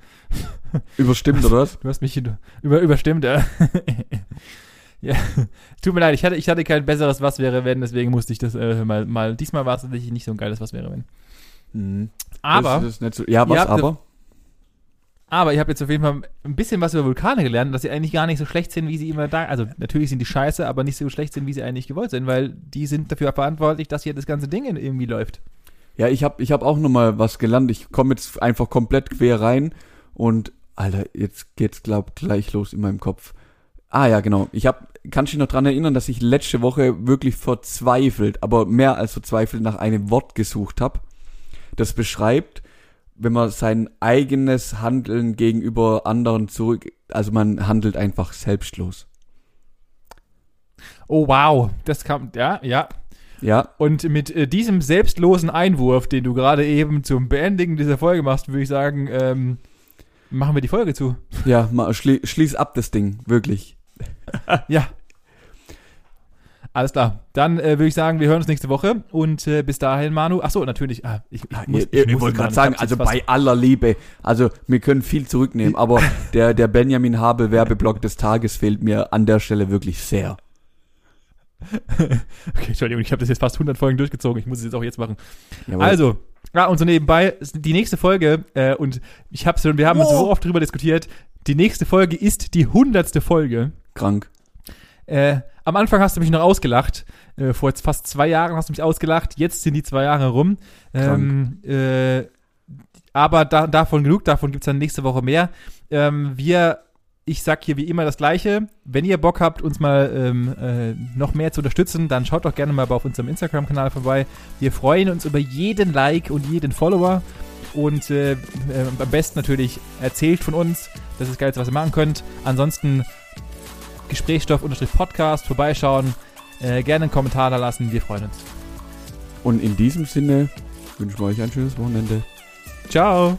*laughs* überstimmt, oder was? Du hast mich über, überstimmt, ja. *laughs* ja. Tut mir leid, ich hatte, ich hatte kein besseres Was wäre wenn, deswegen musste ich das äh, mal, mal. Diesmal war es tatsächlich nicht so ein geiles Was wäre wenn. Mhm. Aber. Das, das so, ja, was aber? Aber ich habe jetzt auf jeden Fall ein bisschen was über Vulkane gelernt, dass sie eigentlich gar nicht so schlecht sind, wie sie immer da. Also natürlich sind die scheiße, aber nicht so schlecht sind, wie sie eigentlich gewollt sind, weil die sind dafür verantwortlich, dass hier das ganze Ding irgendwie läuft. Ja, ich habe ich hab auch nochmal was gelernt. Ich komme jetzt einfach komplett quer rein und Alter, jetzt geht's glaub gleich los in meinem Kopf. Ah ja, genau. Ich habe kannst dich noch dran erinnern, dass ich letzte Woche wirklich verzweifelt, aber mehr als verzweifelt nach einem Wort gesucht habe, das beschreibt, wenn man sein eigenes Handeln gegenüber anderen zurück, also man handelt einfach selbstlos. Oh wow, das kam, ja, ja. Ja. Und mit äh, diesem selbstlosen Einwurf, den du gerade eben zum Beendigen dieser Folge machst, würde ich sagen, ähm, machen wir die Folge zu. Ja, mal, schli schließ ab das Ding, wirklich. *laughs* ja, alles klar. Dann äh, würde ich sagen, wir hören uns nächste Woche und äh, bis dahin, Manu. Ach so, natürlich. Ah, ich, ich, muss, ich, ich wollte gerade sagen, also bei aller Liebe, also wir können viel zurücknehmen, aber *laughs* der der Benjamin Habel Werbeblock des Tages fehlt mir an der Stelle wirklich sehr. *laughs* okay, Entschuldigung, ich habe das jetzt fast 100 Folgen durchgezogen. Ich muss es jetzt auch jetzt machen. Jawohl. Also, ja, und so nebenbei, die nächste Folge, äh, und ich hab's schon, wir haben oh. so oft drüber diskutiert, die nächste Folge ist die hundertste Folge. Krank. Äh, am Anfang hast du mich noch ausgelacht. Äh, vor jetzt fast zwei Jahren hast du mich ausgelacht. Jetzt sind die zwei Jahre rum. Ähm, äh, aber da, davon genug. Davon gibt es dann nächste Woche mehr. Ähm, wir, ich sag hier wie immer das Gleiche. Wenn ihr Bock habt, uns mal ähm, äh, noch mehr zu unterstützen, dann schaut doch gerne mal auf unserem Instagram-Kanal vorbei. Wir freuen uns über jeden Like und jeden Follower. Und äh, äh, am besten natürlich erzählt von uns. Das ist das Geilste, was ihr machen könnt. Ansonsten Gesprächsstoff-Podcast vorbeischauen. Äh, gerne einen Kommentar da lassen. Wir freuen uns. Und in diesem Sinne wünschen wir euch ein schönes Wochenende. Ciao.